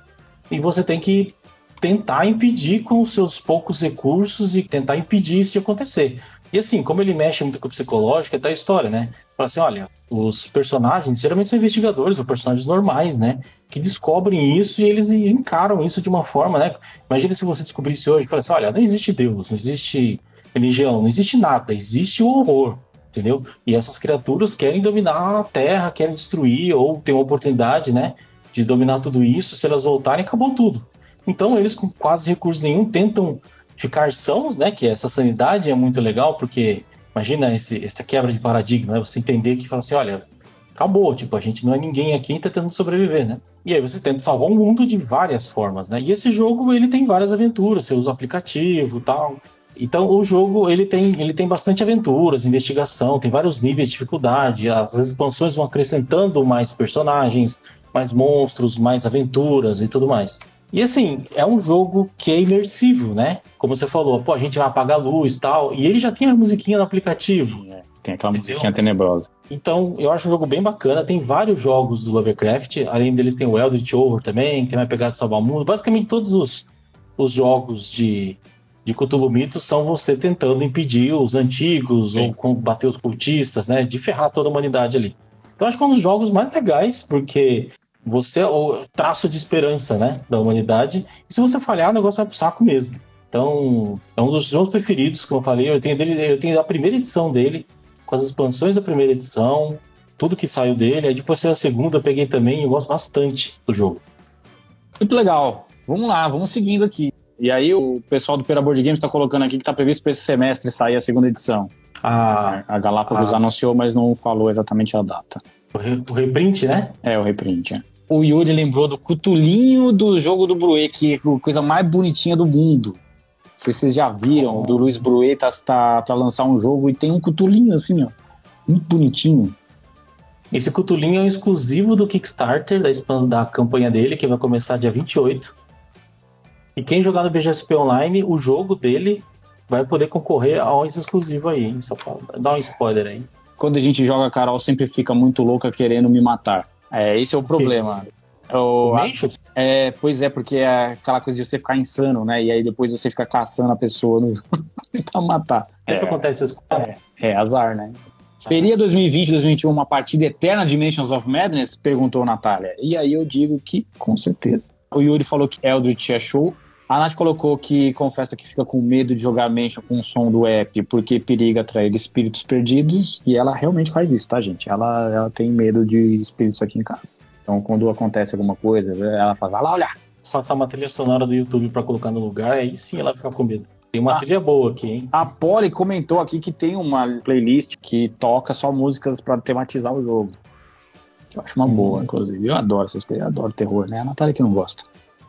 e você tem que tentar impedir com os seus poucos recursos e tentar impedir isso de acontecer. E assim, como ele mexe muito com o psicológico, é da história, né? Fala assim, olha, os personagens geralmente são investigadores, ou personagens normais, né? Que descobrem isso e eles encaram isso de uma forma, né? Imagina se você descobrisse hoje, fala assim, olha, não existe Deus, não existe religião, não existe nada, existe o horror, entendeu? E essas criaturas querem dominar a Terra, querem destruir, ou ter uma oportunidade, né? De dominar tudo isso, se elas voltarem, acabou tudo. Então eles, com quase recurso nenhum, tentam ficar sãos, né? Que essa sanidade é muito legal, porque imagina esse, essa quebra de paradigma, né? Você entender que fala assim, olha, acabou, tipo, a gente não é ninguém aqui tentando sobreviver, né? E aí você tenta salvar o mundo de várias formas, né? E esse jogo, ele tem várias aventuras, você usa o aplicativo tal. Então o jogo, ele tem, ele tem bastante aventuras, investigação, tem vários níveis de dificuldade, as expansões vão acrescentando mais personagens, mais monstros, mais aventuras e tudo mais. E assim, é um jogo que é imersivo, né? Como você falou, pô, a gente vai apagar a luz e tal. E ele já tem a musiquinha no aplicativo. É, tem aquela Entendeu? musiquinha tenebrosa. Então, eu acho um jogo bem bacana. Tem vários jogos do Lovecraft. Além deles, tem o Eldritch Horror também, que tem uma pegada de salvar o mundo. Basicamente, todos os, os jogos de, de Cthulhu Mitos são você tentando impedir os antigos Sim. ou combater os cultistas, né? De ferrar toda a humanidade ali. Então, acho que é um dos jogos mais legais, porque você é o traço de esperança, né, da humanidade. E se você falhar, o negócio vai pro saco mesmo. Então, é um dos meus preferidos, como eu falei. Eu tenho, dele, eu tenho a primeira edição dele, com as expansões da primeira edição, tudo que saiu dele. Aí depois a segunda eu peguei também e eu gosto bastante do jogo. Muito legal. Vamos lá, vamos seguindo aqui. E aí o pessoal do Pera Board Games está colocando aqui que está previsto para esse semestre sair a segunda edição. A, a Galápagos a... anunciou, mas não falou exatamente a data. O, reprint, né? É, o reprint. O Yuri lembrou do cutulinho do jogo do Bruet, que é a coisa mais bonitinha do mundo. Não sei se vocês já viram, do Luiz Bruet tá, tá pra lançar um jogo e tem um cutulinho assim, ó. Muito bonitinho. Esse cutulinho é um exclusivo do Kickstarter, da, da campanha dele, que vai começar dia 28. E quem jogar no BGSP Online, o jogo dele vai poder concorrer a um exclusivo aí, hein? Só pra dar um spoiler aí quando a gente joga, a Carol sempre fica muito louca querendo me matar. É, esse é o problema. Eu acho, é, pois é, porque é aquela coisa de você ficar insano, né? E aí depois você fica caçando a pessoa no... tentar matar. É, que acontece isso. É, é, azar, né? Seria 2020, 2021 uma partida eterna de Dimensions of Madness? Perguntou Natália. E aí eu digo que com certeza. O Yuri falou que Eldritch é show. A Nath colocou que confessa que fica com medo de jogar Mansion com o som do app porque periga atrair espíritos perdidos. E ela realmente faz isso, tá, gente? Ela, ela tem medo de espíritos aqui em casa. Então, quando acontece alguma coisa, ela fala, vai lá olhar. Passar uma trilha sonora do YouTube para colocar no lugar, aí sim ela fica com medo. Tem uma a, trilha boa aqui, hein? A Polly comentou aqui que tem uma playlist que toca só músicas para tematizar o jogo. Que eu acho uma hum. boa, inclusive. Eu adoro essas coisas, eu adoro terror, né? A Natália que não gosta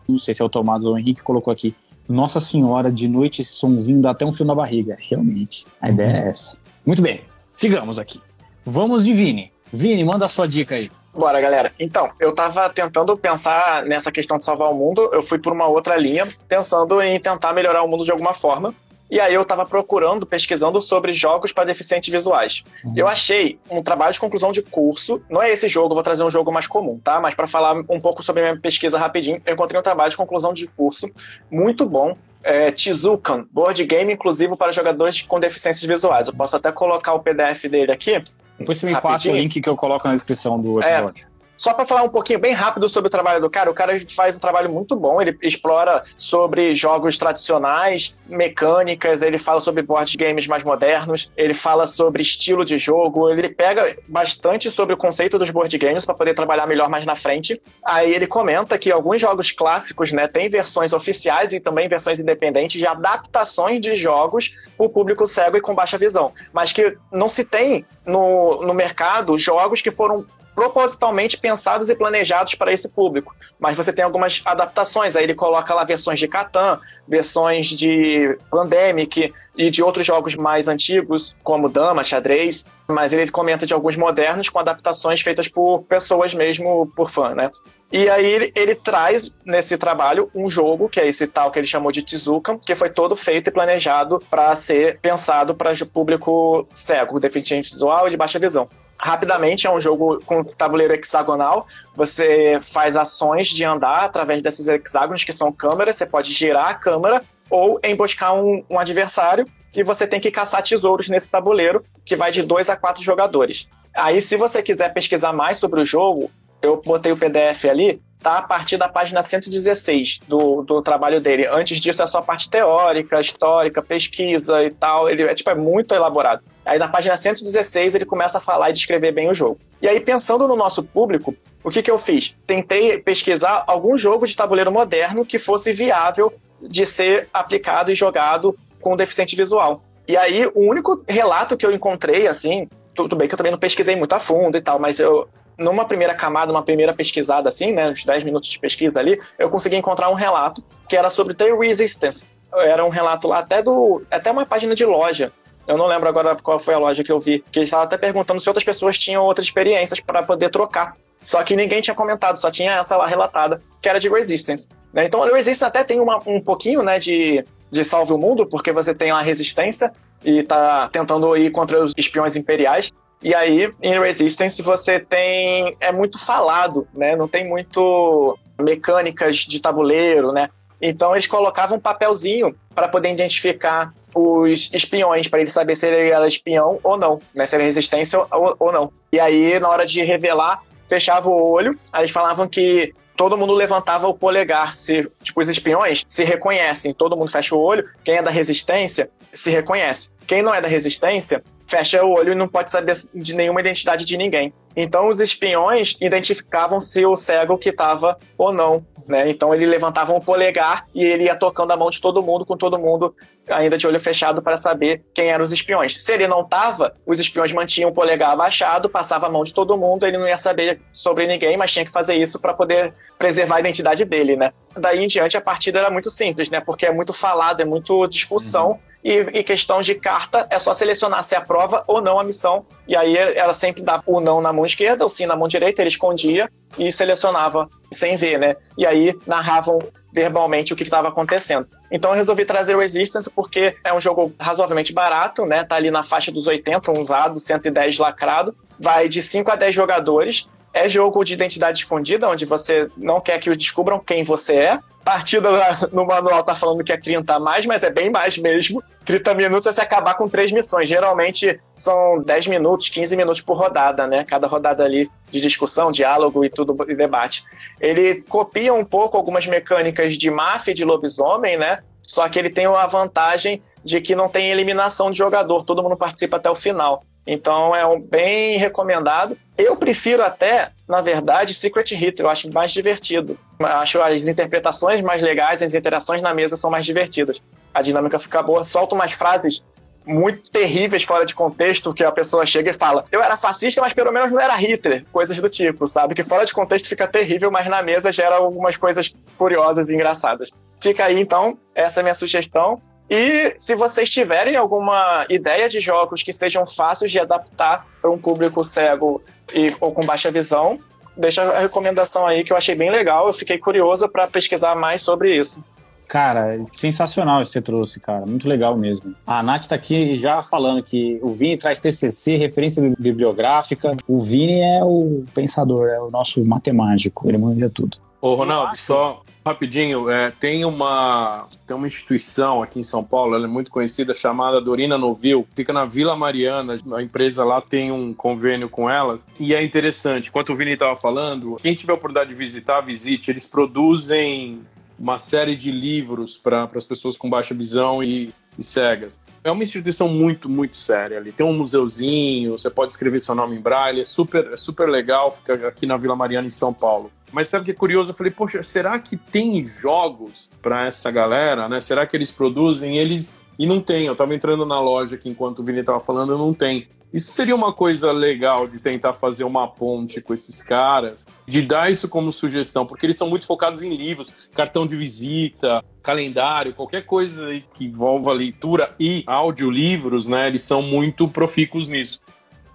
não sei se é o Tomás ou o Henrique colocou aqui. Nossa Senhora, de noite esse somzinho dá até um fio na barriga. Realmente, a uhum. ideia é essa. Muito bem, sigamos aqui. Vamos de Vini. Vini, manda a sua dica aí. Bora, galera. Então, eu tava tentando pensar nessa questão de salvar o mundo, eu fui por uma outra linha, pensando em tentar melhorar o mundo de alguma forma. E aí eu estava procurando, pesquisando sobre jogos para deficientes visuais. Uhum. Eu achei um trabalho de conclusão de curso. Não é esse jogo, vou trazer um jogo mais comum, tá? Mas para falar um pouco sobre a minha pesquisa rapidinho, eu encontrei um trabalho de conclusão de curso muito bom. É, Tizukan, board game inclusivo para jogadores com deficiências visuais. Eu posso até colocar o PDF dele aqui. Depois você me rapidinho. passa o link que eu coloco na descrição do episódio. É, Só para falar um pouquinho bem rápido sobre o trabalho do cara, o cara faz um trabalho muito bom, ele explora sobre jogos tradicionais, mecânicas, ele fala sobre board games mais modernos, ele fala sobre estilo de jogo, ele pega bastante sobre o conceito dos board games para poder trabalhar melhor mais na frente. Aí ele comenta que alguns jogos clássicos, né, tem versões oficiais e também versões independentes de adaptações de jogos para o público cego e com baixa visão, mas que não se tem no, no mercado jogos que foram propositalmente pensados e planejados para esse público. Mas você tem algumas adaptações, aí ele coloca lá versões de Catan, versões de Pandemic e de outros jogos mais antigos, como Dama, Xadrez, mas ele comenta de alguns modernos com adaptações feitas por pessoas mesmo, por fã, né? E aí ele, ele, traz nesse trabalho um jogo, que é esse tal que ele chamou de Tizuka, que foi todo feito e planejado para ser pensado para público cego, deficiente visual e de baixa visão rapidamente é um jogo com tabuleiro hexagonal. Você faz ações de andar através desses hexágonos que são câmeras. Você pode girar a câmera ou emboscar um, um adversário e você tem que caçar tesouros nesse tabuleiro que vai de dois a quatro jogadores. Aí, se você quiser pesquisar mais sobre o jogo, eu botei o PDF ali tá a partir da página 116 do, do trabalho dele. Antes disso é só parte teórica, histórica, pesquisa e tal. Ele é tipo é muito elaborado. Aí na página 116 ele começa a falar e descrever bem o jogo. E aí pensando no nosso público, o que que eu fiz? Tentei pesquisar algum jogo de tabuleiro moderno que fosse viável de ser aplicado e jogado com deficiente visual. E aí o único relato que eu encontrei assim, tudo bem que eu também não pesquisei muito a fundo e tal, mas eu numa primeira camada, uma primeira pesquisada assim, né, uns 10 minutos de pesquisa ali, eu consegui encontrar um relato que era sobre The Resistance. Era um relato lá até do até uma página de loja. Eu não lembro agora qual foi a loja que eu vi, que eles estavam até perguntando se outras pessoas tinham outras experiências para poder trocar. Só que ninguém tinha comentado, só tinha essa lá relatada, que era de Resistance. Né? Então, a Resistance até tem uma, um pouquinho né, de, de salve o mundo, porque você tem a resistência e tá tentando ir contra os espiões imperiais. E aí, em Resistance, você tem. É muito falado, né? Não tem muito mecânicas de tabuleiro, né? Então eles colocavam um papelzinho para poder identificar os espiões, para ele saber se ele era espião ou não, né? Se era resistência ou, ou não. E aí, na hora de revelar, fechava o olho, aí eles falavam que todo mundo levantava o polegar. Se, tipo, os espiões se reconhecem, todo mundo fecha o olho. Quem é da resistência se reconhece. Quem não é da resistência fecha o olho e não pode saber de nenhuma identidade de ninguém. Então os espiões identificavam se o cego que estava ou não né? Então ele levantava um polegar e ele ia tocando a mão de todo mundo, com todo mundo ainda de olho fechado para saber quem eram os espiões. Se ele não tava, os espiões mantinham o polegar abaixado, passava a mão de todo mundo, ele não ia saber sobre ninguém, mas tinha que fazer isso para poder preservar a identidade dele, né? Daí em diante a partida era muito simples, né? Porque é muito falado, é muito discussão. Uhum. E, e, questão de carta, é só selecionar se aprova ou não a missão. E aí ela sempre dava o não na mão esquerda, o sim na mão direita, ele escondia e selecionava sem ver, né? E aí narravam verbalmente o que estava acontecendo. Então eu resolvi trazer o Resistance porque é um jogo razoavelmente barato, né? Tá ali na faixa dos 80, um usado, 110 lacrado. Vai de 5 a 10 jogadores. É jogo de identidade escondida, onde você não quer que os descubram quem você é. Partida no manual tá falando que é 30 a mais, mas é bem mais mesmo. 30 minutos é se acabar com três missões. Geralmente são 10 minutos, 15 minutos por rodada, né? Cada rodada ali de discussão, diálogo e tudo e debate. Ele copia um pouco algumas mecânicas de máfia e de lobisomem, né? Só que ele tem a vantagem de que não tem eliminação de jogador, todo mundo participa até o final. Então é um bem recomendado. Eu prefiro até, na verdade, Secret Hitler, eu acho mais divertido. Eu acho as interpretações mais legais, as interações na mesa são mais divertidas. A dinâmica fica boa, solta umas frases muito terríveis fora de contexto, que a pessoa chega e fala: Eu era fascista, mas pelo menos não era Hitler. Coisas do tipo, sabe? Que fora de contexto fica terrível, mas na mesa gera algumas coisas curiosas e engraçadas. Fica aí, então, essa é a minha sugestão. E se vocês tiverem alguma ideia de jogos que sejam fáceis de adaptar para um público cego e, ou com baixa visão, deixa a recomendação aí que eu achei bem legal. Eu fiquei curioso para pesquisar mais sobre isso. Cara, sensacional isso que você trouxe, cara. Muito legal mesmo. A Nath tá aqui já falando que o Vini traz TCC, referência bibliográfica. O Vini é o pensador, é o nosso matemático. Ele manja tudo. Ô, Ronaldo, só rapidinho, é, tem, uma, tem uma instituição aqui em São Paulo, ela é muito conhecida, chamada Dorina Novil, fica na Vila Mariana, a empresa lá tem um convênio com elas, e é interessante, enquanto o Vini estava falando, quem tiver a oportunidade de visitar, visite, eles produzem uma série de livros para as pessoas com baixa visão e, e, cegas. É uma instituição muito, muito séria ali. Tem um museuzinho, você pode escrever seu nome em braille, é super, é super legal, fica aqui na Vila Mariana, em São Paulo. Mas sabe o que é curioso? Eu falei, poxa, será que tem jogos para essa galera, né? Será que eles produzem? Eles. E não tem. Eu estava entrando na loja aqui enquanto o Vini estava falando, não tem. Isso seria uma coisa legal de tentar fazer uma ponte com esses caras, de dar isso como sugestão, porque eles são muito focados em livros, cartão de visita, calendário, qualquer coisa que envolva leitura e audiolivros, né? Eles são muito profícuos nisso.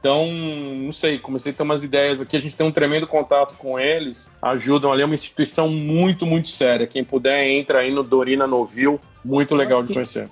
Então, não sei, comecei a ter umas ideias aqui. A gente tem um tremendo contato com eles, ajudam ali. É uma instituição muito, muito séria. Quem puder, entra aí no Dorina Novil. Muito legal de conhecer.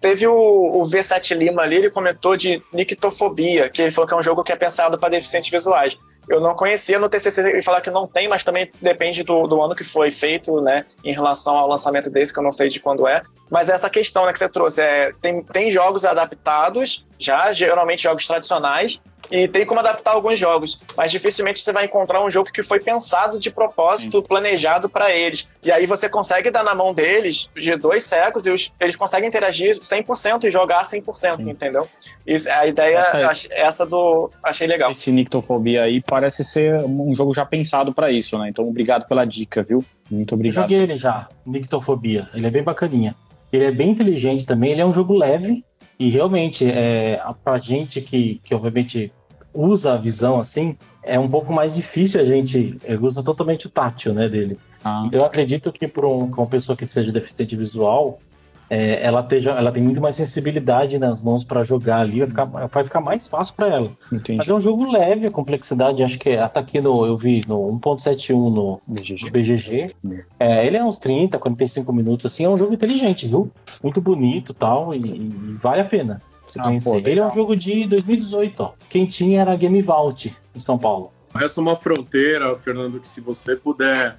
Teve o, o Versat Lima ali, ele comentou de nictofobia, que ele falou que é um jogo que é pensado para deficientes visuais. Eu não conhecia no TCC, ele falou que não tem, mas também depende do, do ano que foi feito, né, em relação ao lançamento desse, que eu não sei de quando é. Mas essa questão né, que você trouxe, é, tem, tem jogos adaptados, já, geralmente jogos tradicionais, e tem como adaptar alguns jogos, mas dificilmente você vai encontrar um jogo que foi pensado de propósito, Sim. planejado para eles. E aí você consegue dar na mão deles, de dois cegos, e os, eles conseguem interagir 100% e jogar 100%, Sim. entendeu? Isso, a ideia, essa, essa, do. Achei legal. Esse Nictofobia aí parece ser um jogo já pensado para isso, né? Então, obrigado pela dica, viu? Muito obrigado. Eu joguei ele já, Nictofobia. Ele é bem bacaninha. Ele é bem inteligente também, ele é um jogo leve, e realmente, é, pra gente que, que obviamente usa a visão assim, é um pouco mais difícil a gente. Usa totalmente o tátil né, dele. Ah. Então eu acredito que para um, uma pessoa que seja deficiente visual, é, ela, esteja, ela tem muito mais sensibilidade nas mãos para jogar ali, vai ficar, vai ficar mais fácil para ela. Entendi. Mas é um jogo leve, a complexidade, acho que até aqui no, eu vi no 1.71 no BGG. No BGG. É, ele é uns 30, 45 minutos, assim, é um jogo inteligente, viu? Muito bonito tal, e, e vale a pena você ah, conhecer. Pô, ele é um jogo de 2018, ó. Quem tinha era Game Vault, em São Paulo. Essa é uma fronteira, Fernando, que se você puder,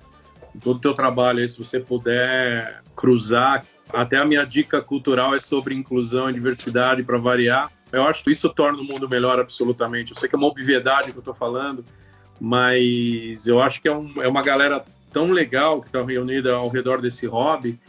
todo o teu trabalho aí, se você puder cruzar, até a minha dica cultural é sobre inclusão e diversidade, para variar. Eu acho que isso torna o mundo melhor absolutamente. Eu sei que é uma obviedade que eu estou falando, mas eu acho que é, um, é uma galera tão legal que está reunida ao redor desse hobby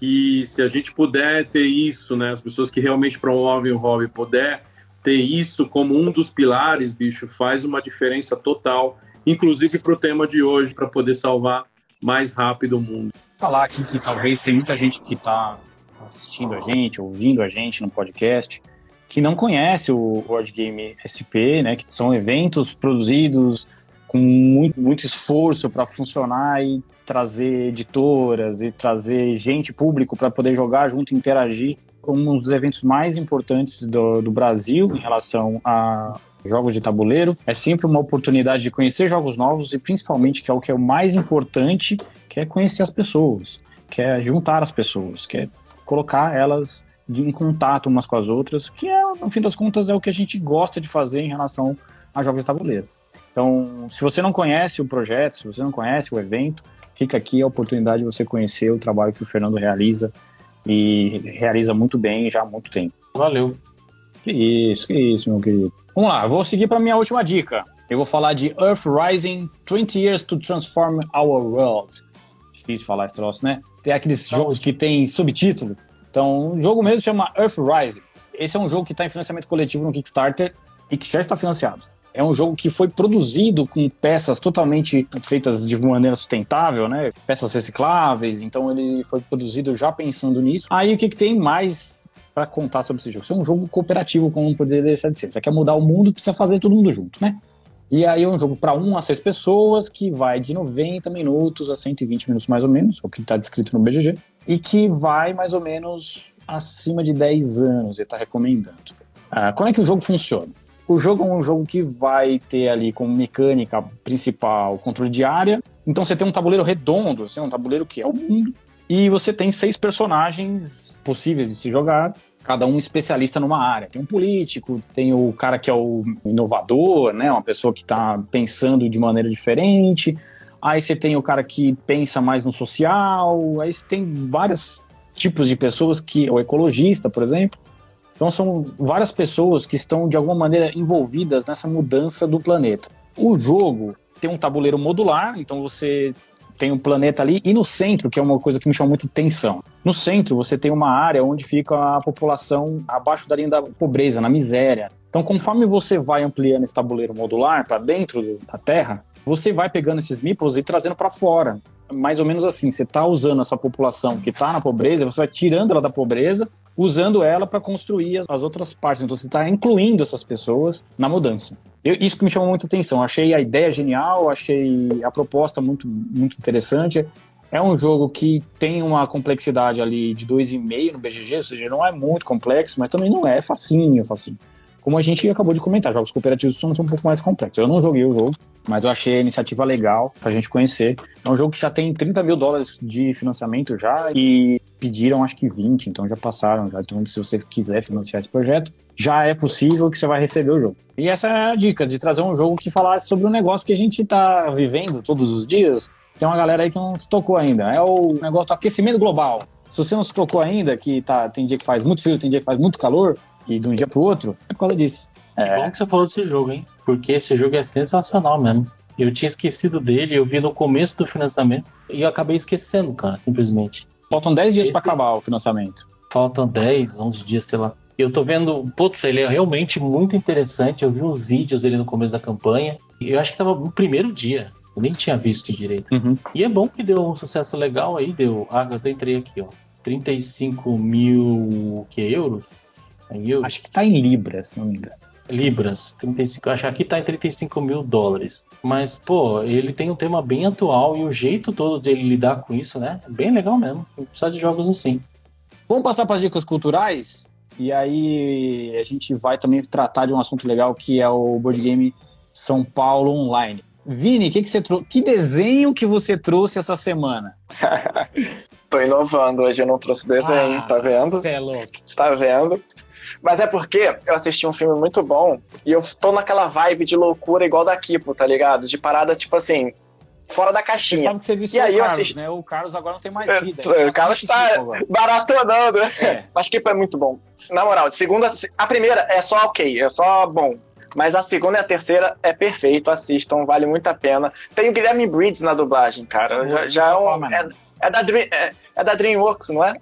que se a gente puder ter isso, né, as pessoas que realmente promovem o hobby puder ter isso como um dos pilares, bicho, faz uma diferença total, inclusive para o tema de hoje, para poder salvar mais rápido o mundo. Falar aqui que talvez tem muita gente que está assistindo a gente, ouvindo a gente no podcast, que não conhece o World Game SP, né, que são eventos produzidos com muito, muito esforço para funcionar e trazer editoras e trazer gente público para poder jogar junto, interagir, um dos eventos mais importantes do, do Brasil em relação a jogos de tabuleiro. É sempre uma oportunidade de conhecer jogos novos e principalmente que é o que é o mais importante, que é conhecer as pessoas, que é juntar as pessoas, que é colocar elas em contato umas com as outras, que é, no fim das contas é o que a gente gosta de fazer em relação a jogos de tabuleiro. Então, se você não conhece o projeto, se você não conhece o evento, fica aqui a oportunidade de você conhecer o trabalho que o Fernando realiza e realiza muito bem já há muito tempo. Valeu. Que isso, que isso, meu querido. Vamos lá, vou seguir para minha última dica. Eu vou falar de Earth Rising 20 Years to Transform Our World. Difícil falar esse troço, né? Tem aqueles jogos que tem subtítulo. Então, o jogo mesmo chama Earth Rising. Esse é um jogo que está em financiamento coletivo no Kickstarter e que já está financiado. É um jogo que foi produzido com peças totalmente feitas de maneira sustentável, né? Peças recicláveis, então ele foi produzido já pensando nisso. Aí o que, que tem mais para contar sobre esse jogo? Isso é um jogo cooperativo, como poderia deixar de ser. Você quer mudar o mundo, precisa fazer todo mundo junto, né? E aí é um jogo para 1 a 6 pessoas, que vai de 90 minutos a 120 minutos mais ou menos, o que está descrito no BGG, e que vai mais ou menos acima de 10 anos, ele está recomendando. Ah, como é que o jogo funciona? O jogo é um jogo que vai ter ali como mecânica principal controle de área. Então você tem um tabuleiro redondo, assim, um tabuleiro que é o mundo. E você tem seis personagens possíveis de se jogar, cada um especialista numa área. Tem um político, tem o cara que é o inovador, né, uma pessoa que está pensando de maneira diferente. Aí você tem o cara que pensa mais no social, aí você tem vários tipos de pessoas que, o ecologista, por exemplo. Então são várias pessoas que estão de alguma maneira envolvidas nessa mudança do planeta. O jogo tem um tabuleiro modular, então você tem um planeta ali, e no centro, que é uma coisa que me chama muita atenção, no centro você tem uma área onde fica a população abaixo da linha da pobreza, na miséria. Então, conforme você vai ampliando esse tabuleiro modular para dentro da Terra, você vai pegando esses meeples e trazendo para fora. Mais ou menos assim, você está usando essa população que está na pobreza, você vai tirando ela da pobreza, usando ela para construir as outras partes. Então, você está incluindo essas pessoas na mudança. Eu, isso que me chamou muita atenção. Achei a ideia genial, achei a proposta muito, muito interessante. É um jogo que tem uma complexidade ali de 2,5 no BGG, ou seja, não é muito complexo, mas também não é facinho, facinho. Como a gente acabou de comentar, jogos cooperativos são um pouco mais complexos. Eu não joguei o jogo, mas eu achei a iniciativa legal pra gente conhecer. É um jogo que já tem 30 mil dólares de financiamento já e pediram acho que 20, então já passaram já. Então se você quiser financiar esse projeto, já é possível que você vai receber o jogo. E essa é a dica, de trazer um jogo que falasse sobre um negócio que a gente tá vivendo todos os dias. Tem uma galera aí que não se tocou ainda. É o negócio do aquecimento global. Se você não se tocou ainda, que tá, tem dia que faz muito frio, tem dia que faz muito calor, e de um dia pro outro, é por causa disso. É bom que você falou desse jogo, hein? Porque esse jogo é sensacional mesmo. Eu tinha esquecido dele, eu vi no começo do financiamento e eu acabei esquecendo, cara, simplesmente. Faltam 10 dias esse... para acabar o financiamento. Faltam 10, 11 dias, sei lá. Eu tô vendo, putz, ele é realmente muito interessante. Eu vi uns vídeos dele no começo da campanha. Eu acho que tava no primeiro dia. Eu nem tinha visto direito. Uhum. E é bom que deu um sucesso legal aí, deu. Ah, eu entrei aqui, ó. 35 mil que, euros? euros? Acho que tá em libras, se não me engano. Libras, 35, acho que aqui tá em 35 mil dólares. Mas, pô, ele tem um tema bem atual e o jeito todo dele lidar com isso, né? É bem legal mesmo. Precisa de jogos assim. Vamos passar para as dicas culturais? E aí a gente vai também tratar de um assunto legal que é o board game São Paulo Online. Vini, que, que, você trou que desenho que você trouxe essa semana? Tô inovando, hoje eu não trouxe desenho, ah, tá vendo? Você é louco. Tá vendo? Mas é porque eu assisti um filme muito bom e eu tô naquela vibe de loucura igual da Kipo, tá ligado? De parada, tipo assim, fora da caixinha. Você sabe que você viu e aí o Carlos, assisti... né? O Carlos agora não tem mais é, vida. É, o Carlos tá baratonando. É. Mas Kipo é muito bom. Na moral, segunda, a primeira é só ok, é só bom. Mas a segunda e a terceira é perfeito, assistam, vale muito a pena. Tem o Guilherme Bridges na dublagem, cara. Já, já é, um, é, é, da Dream, é, é, da DreamWorks, não é?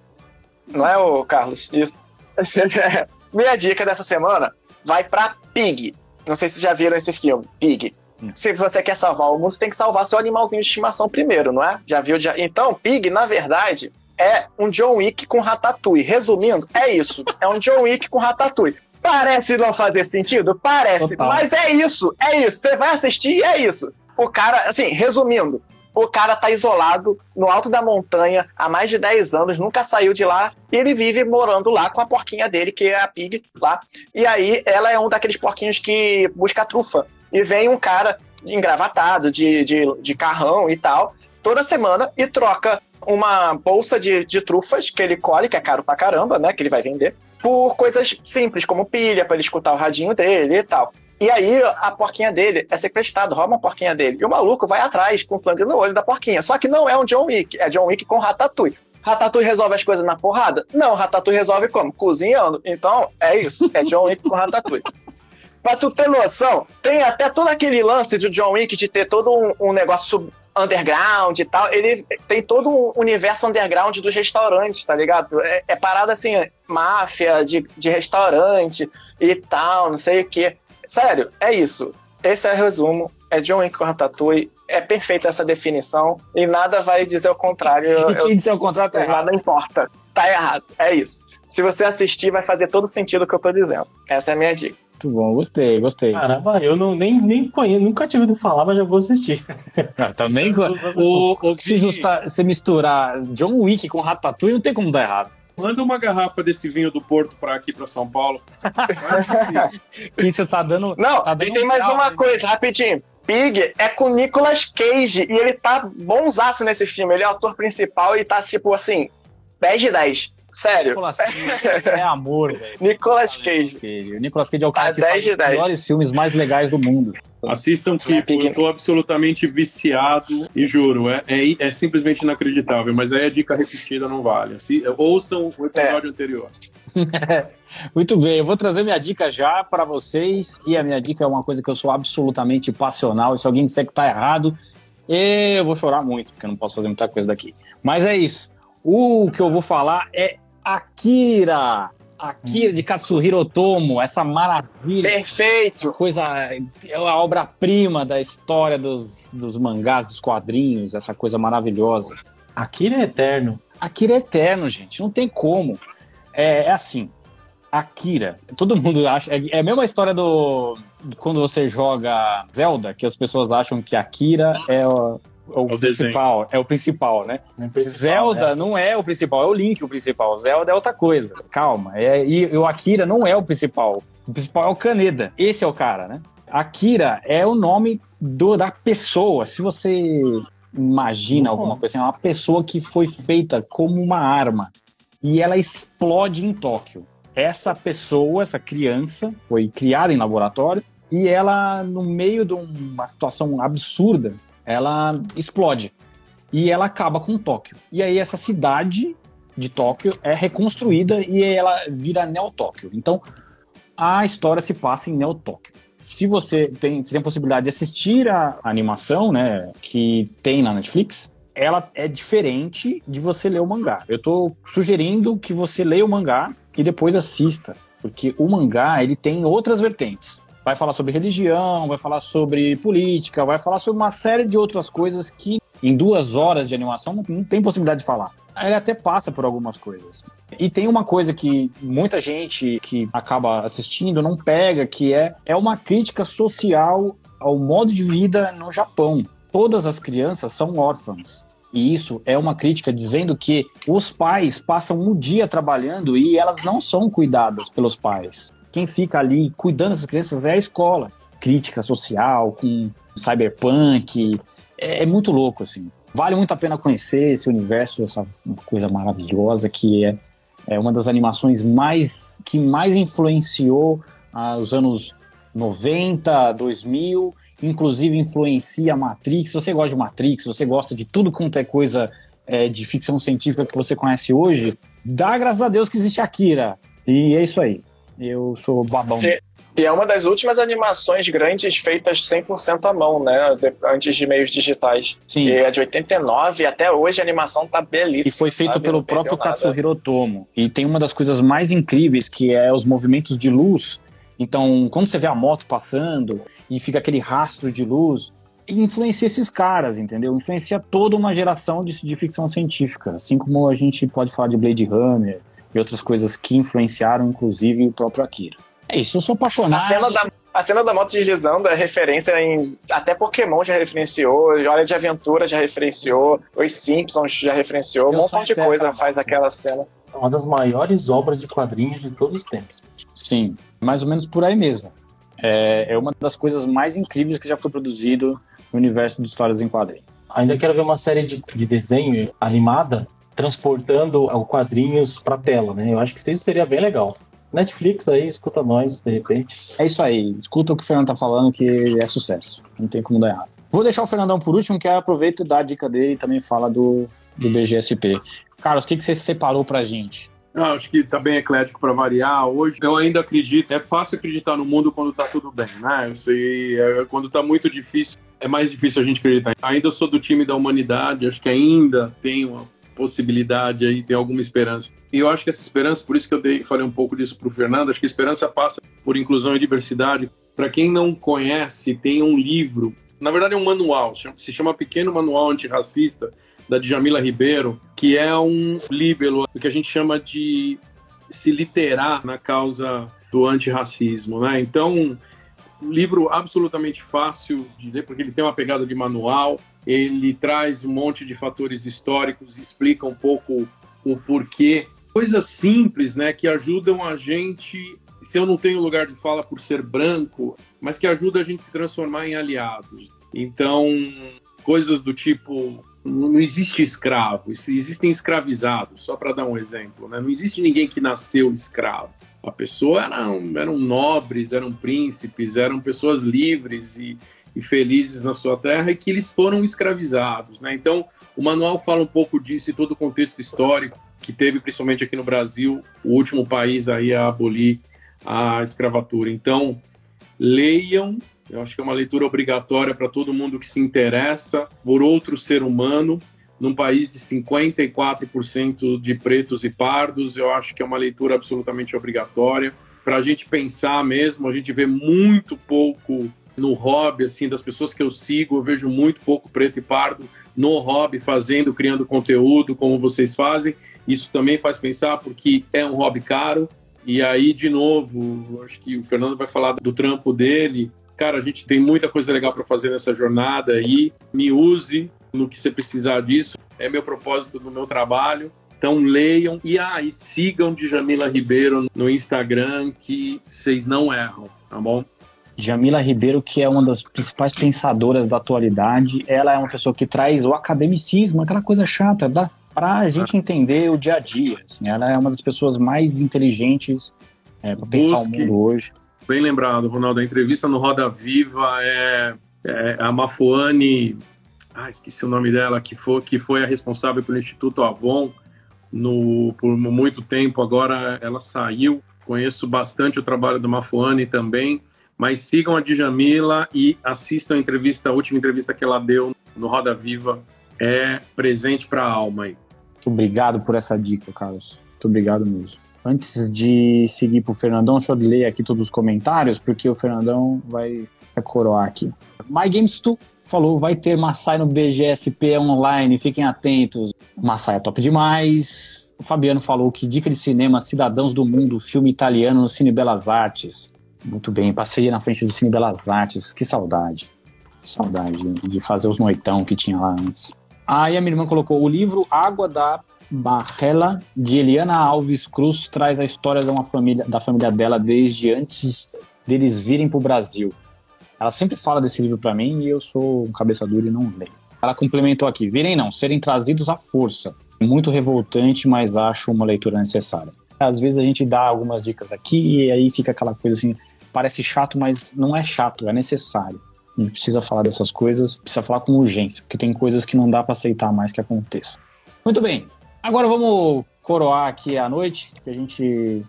Não é o Carlos? Isso. Minha dica dessa semana vai pra Pig. Não sei se já viram esse filme, Pig. Hum. Se você quer salvar o mundo, você tem que salvar seu animalzinho de estimação primeiro, não é? Já viu? Já... Então, Pig, na verdade, é um John Wick com Ratatouille. Resumindo, é isso. É um John Wick com Ratatouille. Parece não fazer sentido? Parece. Total. Mas é isso, é isso. Você vai assistir e é isso. O cara, assim, resumindo, o cara tá isolado no alto da montanha há mais de 10 anos, nunca saiu de lá, e ele vive morando lá com a porquinha dele, que é a Pig, lá. E aí ela é um daqueles porquinhos que busca trufa. E vem um cara engravatado, de, de, de carrão e tal, toda semana e troca uma bolsa de, de trufas que ele colhe, que é caro pra caramba, né? Que ele vai vender por coisas simples, como pilha, para ele escutar o radinho dele e tal. E aí a porquinha dele é sequestrada, rouba a porquinha dele. E o maluco vai atrás com sangue no olho da porquinha. Só que não é um John Wick, é John Wick com Ratatouille. Ratatouille resolve as coisas na porrada? Não, Ratatouille resolve como? Cozinhando. Então, é isso. É John Wick com Ratatouille. pra tu ter noção, tem até todo aquele lance de John Wick de ter todo um, um negócio underground e tal, ele tem todo um universo underground dos restaurantes, tá ligado? É, é parada assim, máfia de, de restaurante e tal, não sei o que. Sério, é isso. Esse é o resumo. É John Wick com Ratatouille. É perfeita essa definição e nada vai dizer o contrário. E quem disser o contrário tá errado. Nada importa. Tá errado. É isso. Se você assistir, vai fazer todo sentido o que eu tô dizendo. Essa é a minha dica. Muito bom, gostei, gostei. Caramba, eu não, nem, nem conheço, nunca tive ouvido falar, mas já vou assistir. Ah, também, o, o, se você misturar John Wick com Ratatouille, não tem como dar errado. Manda uma garrafa desse vinho do Porto para aqui para São Paulo. que você tá dando. Não, tá dando e tem mais uma coisa, rapidinho. Pig é com Nicolas Cage e ele tá bonzaço nesse filme. Ele é o ator principal e tá tipo assim, 10 de 10. Sério. Nicolas Cage é amor, velho. Nicolas Cage. Nicolas Cage. O Nicolas Cage é o cara tá que faz os melhores filmes mais legais do mundo. Assistam Kipo, eu tô absolutamente viciado e juro, é, é, é, simplesmente inacreditável, mas aí a dica repetida não vale. Assim, ouçam o episódio é. anterior. Muito bem, eu vou trazer minha dica já para vocês, e a minha dica é uma coisa que eu sou absolutamente passional, e se alguém disser que tá errado, eu vou chorar muito, porque eu não posso fazer muita coisa daqui. Mas é isso. O que eu vou falar é Akira. Akira de Katsuhiro Otomo, essa maravilha. Perfeito! Coisa. É a obra-prima da história dos, dos mangás, dos quadrinhos, essa coisa maravilhosa. Akira é eterno. Akira é eterno, gente. Não tem como. É, é assim. Akira, todo mundo acha. É, é a mesma história do. Quando você joga Zelda, que as pessoas acham que Akira é o, o, o principal, desenho. é o principal, né? É principal, Zelda é. não é o principal, é o Link o principal. Zelda é outra coisa. Calma. É, e, e o Akira não é o principal. O principal é o Kaneda. Esse é o cara, né? Akira é o nome do, da pessoa. Se você imagina alguma coisa assim, é uma pessoa que foi feita como uma arma e ela explode em Tóquio. Essa pessoa, essa criança, foi criada em laboratório e ela, no meio de uma situação absurda, ela explode. E ela acaba com Tóquio. E aí essa cidade de Tóquio é reconstruída e ela vira Neo-Tóquio. Então, a história se passa em Neo-Tóquio. Se você tem, se tem a possibilidade de assistir a animação, né, que tem na Netflix, ela é diferente de você ler o mangá. Eu estou sugerindo que você leia o mangá e depois assista, porque o mangá ele tem outras vertentes vai falar sobre religião, vai falar sobre política, vai falar sobre uma série de outras coisas que em duas horas de animação não, não tem possibilidade de falar. Ele até passa por algumas coisas. E tem uma coisa que muita gente que acaba assistindo não pega, que é, é uma crítica social ao modo de vida no Japão. Todas as crianças são órfãs. E isso é uma crítica dizendo que os pais passam um dia trabalhando e elas não são cuidadas pelos pais quem fica ali cuidando dessas crianças é a escola. Crítica social, com cyberpunk, é, é muito louco, assim. Vale muito a pena conhecer esse universo, essa coisa maravilhosa que é, é uma das animações mais que mais influenciou ah, os anos 90, 2000, inclusive influencia a Matrix. Se você gosta de Matrix, você gosta de tudo quanto é coisa é, de ficção científica que você conhece hoje, dá graças a Deus que existe Akira. E é isso aí. Eu sou babão. E, e é uma das últimas animações grandes feitas 100% à mão, né? De, antes de meios digitais. Sim. E é de 89 e até hoje a animação tá belíssima. E foi feito sabe? pelo próprio Katsuhiro Otomo. E tem uma das coisas mais incríveis que é os movimentos de luz. Então, quando você vê a moto passando e fica aquele rastro de luz, influencia esses caras, entendeu? Influencia toda uma geração de, de ficção científica. Assim como a gente pode falar de Blade Runner, e outras coisas que influenciaram, inclusive, o próprio Akira. É isso, eu sou apaixonado. A cena da, a cena da moto deslizando é referência em. Até Pokémon já referenciou, Hora de Aventura já referenciou, Os Simpsons já referenciou, eu um monte de coisa faz aquela cena. É uma das maiores obras de quadrinhos de todos os tempos. Sim, mais ou menos por aí mesmo. É, é uma das coisas mais incríveis que já foi produzido no universo de histórias em quadrinhos. Ainda quero ver uma série de, de desenho animada transportando quadrinhos para tela, né? Eu acho que isso seria bem legal. Netflix aí, escuta nós, de repente. É isso aí, escuta o que o Fernando tá falando que é sucesso. Não tem como dar errado. Vou deixar o Fernandão por último, que aproveita e dá a dica dele e também fala do, do BGSP. Carlos, o que, que você separou pra gente? Não, acho que tá bem eclético para variar. Hoje eu ainda acredito, é fácil acreditar no mundo quando tá tudo bem, né? Eu sei, é, quando tá muito difícil, é mais difícil a gente acreditar. Ainda sou do time da humanidade, acho que ainda tem uma possibilidade aí, tem alguma esperança. E eu acho que essa esperança, por isso que eu dei, falei um pouco disso para o Fernando, acho que a esperança passa por inclusão e diversidade. Para quem não conhece, tem um livro, na verdade é um manual, se chama Pequeno Manual Antirracista, da Djamila Ribeiro, que é um líbelo, que a gente chama de se literar na causa do antirracismo, né? Então, um livro absolutamente fácil de ler, porque ele tem uma pegada de manual, ele traz um monte de fatores históricos, explica um pouco o porquê. Coisas simples, né, que ajudam a gente, se eu não tenho lugar de fala por ser branco, mas que ajuda a gente a se transformar em aliados. Então, coisas do tipo não existe escravo, existem escravizados, só para dar um exemplo. Né? Não existe ninguém que nasceu escravo. A pessoa eram, eram nobres, eram príncipes, eram pessoas livres e, e felizes na sua terra e que eles foram escravizados, né? Então, o manual fala um pouco disso e todo o contexto histórico que teve, principalmente aqui no Brasil, o último país aí a abolir a escravatura. Então, leiam, eu acho que é uma leitura obrigatória para todo mundo que se interessa por outro ser humano, num país de 54% de pretos e pardos, eu acho que é uma leitura absolutamente obrigatória. Para a gente pensar mesmo, a gente vê muito pouco no hobby, assim, das pessoas que eu sigo, eu vejo muito pouco preto e pardo no hobby, fazendo, criando conteúdo, como vocês fazem. Isso também faz pensar, porque é um hobby caro. E aí, de novo, acho que o Fernando vai falar do trampo dele. Cara, a gente tem muita coisa legal para fazer nessa jornada aí. Me use no que você precisar disso. É meu propósito do meu trabalho. Então leiam e, ah, e sigam Djamila Ribeiro no Instagram, que vocês não erram, tá bom? Jamila Ribeiro, que é uma das principais pensadoras da atualidade, ela é uma pessoa que traz o academicismo, aquela coisa chata, para a gente entender o dia a dia. Assim, ela é uma das pessoas mais inteligentes é, para pensar o mundo hoje. Bem lembrado, Ronaldo. A entrevista no Roda Viva é, é a Mafuane, ah, esqueci o nome dela, que foi, que foi a responsável pelo Instituto Avon no, por muito tempo. Agora ela saiu. Conheço bastante o trabalho do Mafuane também mas sigam a Djamila e assistam a entrevista, a última entrevista que ela deu no Roda Viva. É presente para a alma aí. Muito obrigado por essa dica, Carlos. Muito obrigado mesmo. Antes de seguir para o Fernandão, deixa eu ler aqui todos os comentários, porque o Fernandão vai, coroar aqui. My Games 2 falou, vai ter Massai no BGSP online, fiquem atentos. Massai é top demais. O Fabiano falou que dica de cinema Cidadãos do Mundo, filme italiano no Cine Belas Artes. Muito bem, passei na frente do Cine Belas Artes, que saudade. Que saudade de fazer os noitão que tinha lá antes. Aí a minha irmã colocou o livro Água da Barrela, de Eliana Alves Cruz, traz a história de uma família, da família dela desde antes deles virem para o Brasil. Ela sempre fala desse livro para mim e eu sou um cabeça dura e não leio. Ela complementou aqui: virem não, serem trazidos à força. Muito revoltante, mas acho uma leitura necessária. Às vezes a gente dá algumas dicas aqui e aí fica aquela coisa assim, parece chato, mas não é chato, é necessário. A gente precisa falar dessas coisas, precisa falar com urgência, porque tem coisas que não dá para aceitar mais que aconteçam. Muito bem, agora vamos coroar aqui a noite, que a gente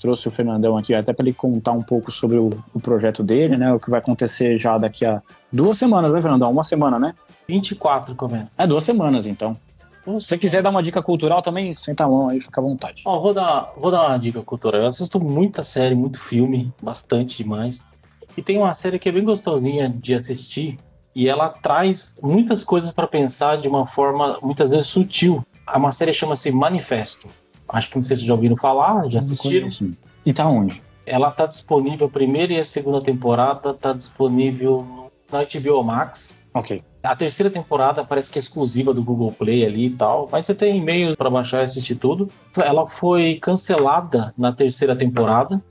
trouxe o Fernandão aqui até para ele contar um pouco sobre o, o, projeto dele, né? O que vai acontecer já daqui a duas semanas, né, Fernandão? Uma semana, né? 24 começa. É, duas semanas, então. Se você quiser dar uma dica cultural também, senta a mão aí, fica à vontade. Ó, vou dar, vou dar uma dica cultural. Eu assisto muita série, muito filme, bastante demais. E tem uma série que é bem gostosinha de assistir e ela traz muitas coisas para pensar de uma forma muitas vezes sutil. Uma série chama-se Manifesto. Acho que não sei se já ouviram falar, já assistiram. E tá onde? Ela tá disponível, a primeira e a segunda temporada tá disponível na HBO Max. Ok. A terceira temporada parece que é exclusiva do Google Play ali e tal, mas você tem e-mails para baixar e assistir tudo. Ela foi cancelada na terceira temporada,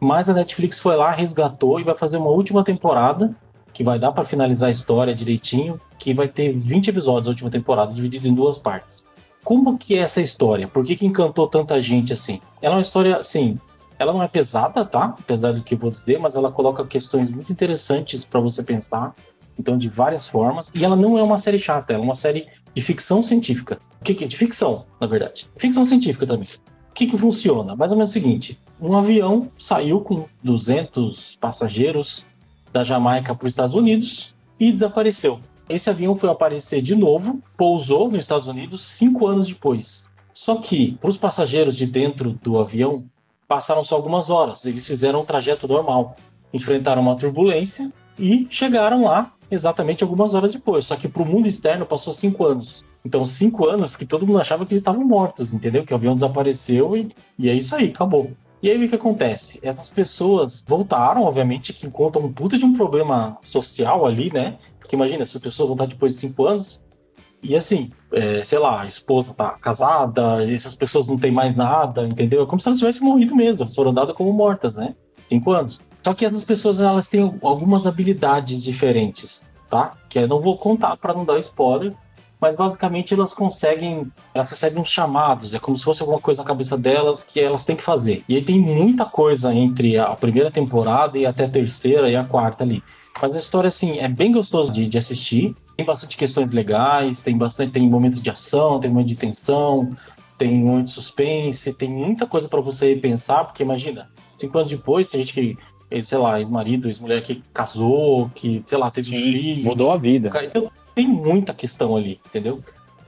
mas a Netflix foi lá, resgatou e vai fazer uma última temporada que vai dar para finalizar a história direitinho, que vai ter 20 episódios a última temporada, dividida em duas partes. Como que é essa história? Por que, que encantou tanta gente assim? Ela é uma história, assim, ela não é pesada, tá? Apesar do que eu vou dizer, mas ela coloca questões muito interessantes para você pensar então de várias formas. E ela não é uma série chata, ela é uma série de ficção científica. O que, que é? De ficção, na verdade. Ficção científica também. O que, que funciona? Mais ou menos o seguinte: um avião saiu com 200 passageiros da Jamaica para os Estados Unidos e desapareceu. Esse avião foi aparecer de novo, pousou nos Estados Unidos cinco anos depois. Só que, para os passageiros de dentro do avião, passaram só algumas horas. Eles fizeram um trajeto normal, enfrentaram uma turbulência e chegaram lá exatamente algumas horas depois. Só que para o mundo externo passou cinco anos. Então, cinco anos que todo mundo achava que eles estavam mortos, entendeu? Que o avião desapareceu e, e é isso aí, acabou. E aí o que acontece? Essas pessoas voltaram, obviamente, que encontram um puta de um problema social ali, né? Porque imagina, essas pessoas voltar depois de cinco anos e assim, é, sei lá, a esposa tá casada, essas pessoas não têm mais nada, entendeu? É como se elas tivessem morrido mesmo, elas foram dadas como mortas, né? Cinco anos. Só que essas pessoas elas têm algumas habilidades diferentes, tá? Que eu não vou contar para não dar spoiler, mas basicamente elas conseguem, elas recebem uns chamados, é como se fosse alguma coisa na cabeça delas que elas têm que fazer. E aí tem muita coisa entre a primeira temporada e até a terceira e a quarta ali. Mas a história, assim, é bem gostoso de, de assistir. Tem bastante questões legais, tem bastante, tem momentos de ação, tem momento de tensão, tem momento de suspense, tem muita coisa para você pensar, porque imagina, cinco anos depois tem gente que sei lá, ex-marido, ex-mulher que casou, que, sei lá, teve Sim, um filho. Mudou a vida. Então, tem muita questão ali, entendeu?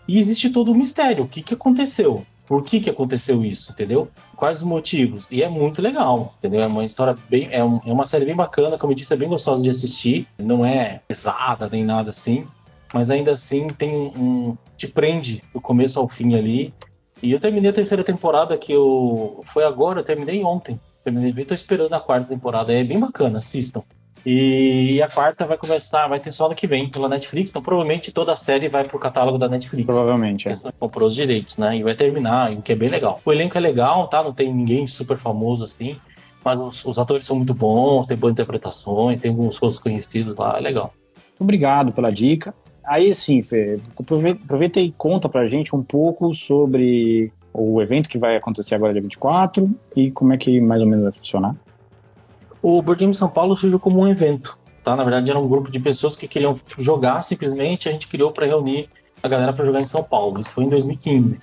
E existe todo o um mistério. O que, que aconteceu? Por que, que aconteceu isso, entendeu? Quais os motivos? E é muito legal, entendeu? É uma história bem. É, um, é uma série bem bacana, como eu disse, é bem gostosa de assistir. Não é pesada nem nada assim. Mas ainda assim tem um. te prende do começo ao fim ali. E eu terminei a terceira temporada que eu. Foi agora, eu terminei ontem. Bem, tô esperando a quarta temporada. É bem bacana, assistam. E a quarta vai começar, vai ter só ano que vem pela Netflix, então provavelmente toda a série vai pro catálogo da Netflix. Provavelmente, é. Comprou os direitos, né? E vai terminar, o que é bem legal. O elenco é legal, tá? Não tem ninguém super famoso assim, mas os, os atores são muito bons, tem boas interpretações, tem alguns rostos conhecidos lá, é legal. Obrigado pela dica. Aí sim, Fê, aproveita e conta pra gente um pouco sobre o evento que vai acontecer agora dia 24 e como é que mais ou menos vai funcionar. O Board Game São Paulo surgiu como um evento, tá? Na verdade, era um grupo de pessoas que queriam jogar simplesmente, a gente criou para reunir a galera para jogar em São Paulo. Isso foi em 2015.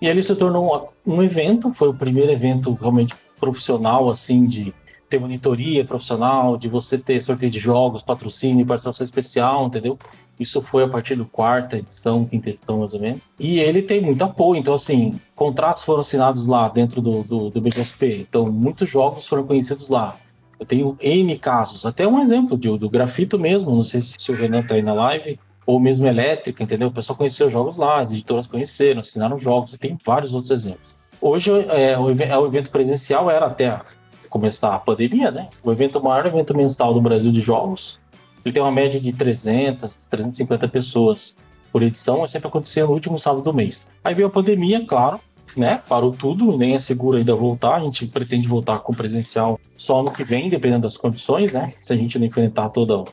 E ele se tornou um evento, foi o primeiro evento realmente profissional, assim, de ter monitoria profissional, de você ter sorteio de jogos, patrocínio, participação especial, entendeu? Isso foi a partir do quarta edição, quinta edição, mais ou menos. E ele tem muito apoio, então, assim, contratos foram assinados lá dentro do, do, do BGSP, então muitos jogos foram conhecidos lá. Eu tenho N casos, até um exemplo do, do grafito mesmo, não sei se o Renan tá aí na live, ou mesmo elétrica, entendeu? O pessoal conheceu jogos lá, as editoras conheceram, assinaram jogos, e tem vários outros exemplos. Hoje, é, o, é, evento presencial era até começar a pandemia, né? O evento o maior evento mensal do Brasil de jogos. Ele tem uma média de 300, 350 pessoas por edição, mas sempre acontecia no último sábado do mês. Aí veio a pandemia, claro, né? Parou tudo, nem é seguro ainda voltar. A gente pretende voltar com presencial só no que vem, dependendo das condições, né? Se a gente não enfrentar todo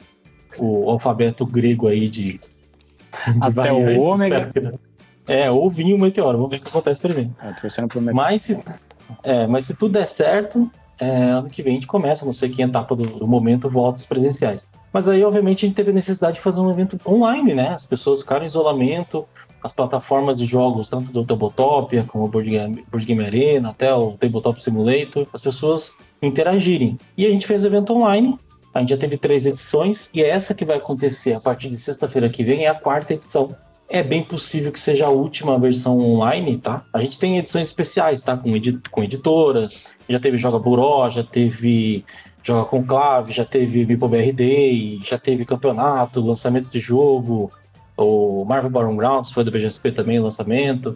o alfabeto grego aí de. de Até o ômega. É, ou vinho meteoro. Vamos ver o que acontece primeiro. É, mas se, é, mas se tudo der certo, é, ano que vem a gente começa, não sei que etapa do, do momento, volta presenciais. Mas aí, obviamente, a gente teve a necessidade de fazer um evento online, né? As pessoas ficaram em isolamento, as plataformas de jogos, tanto do Tabletopia, como o Board Game, Board Game Arena, até o Tabletop Simulator, as pessoas interagirem. E a gente fez o evento online, a gente já teve três edições, e é essa que vai acontecer a partir de sexta-feira que vem, é a quarta edição. É bem possível que seja a última versão online, tá? A gente tem edições especiais, tá? Com, edit com editoras, já teve Joga Buró, já teve Joga Conclave, já teve Bipo BRD, já teve campeonato, lançamento de jogo, o Marvel Battlegrounds foi do BGSP também, lançamento,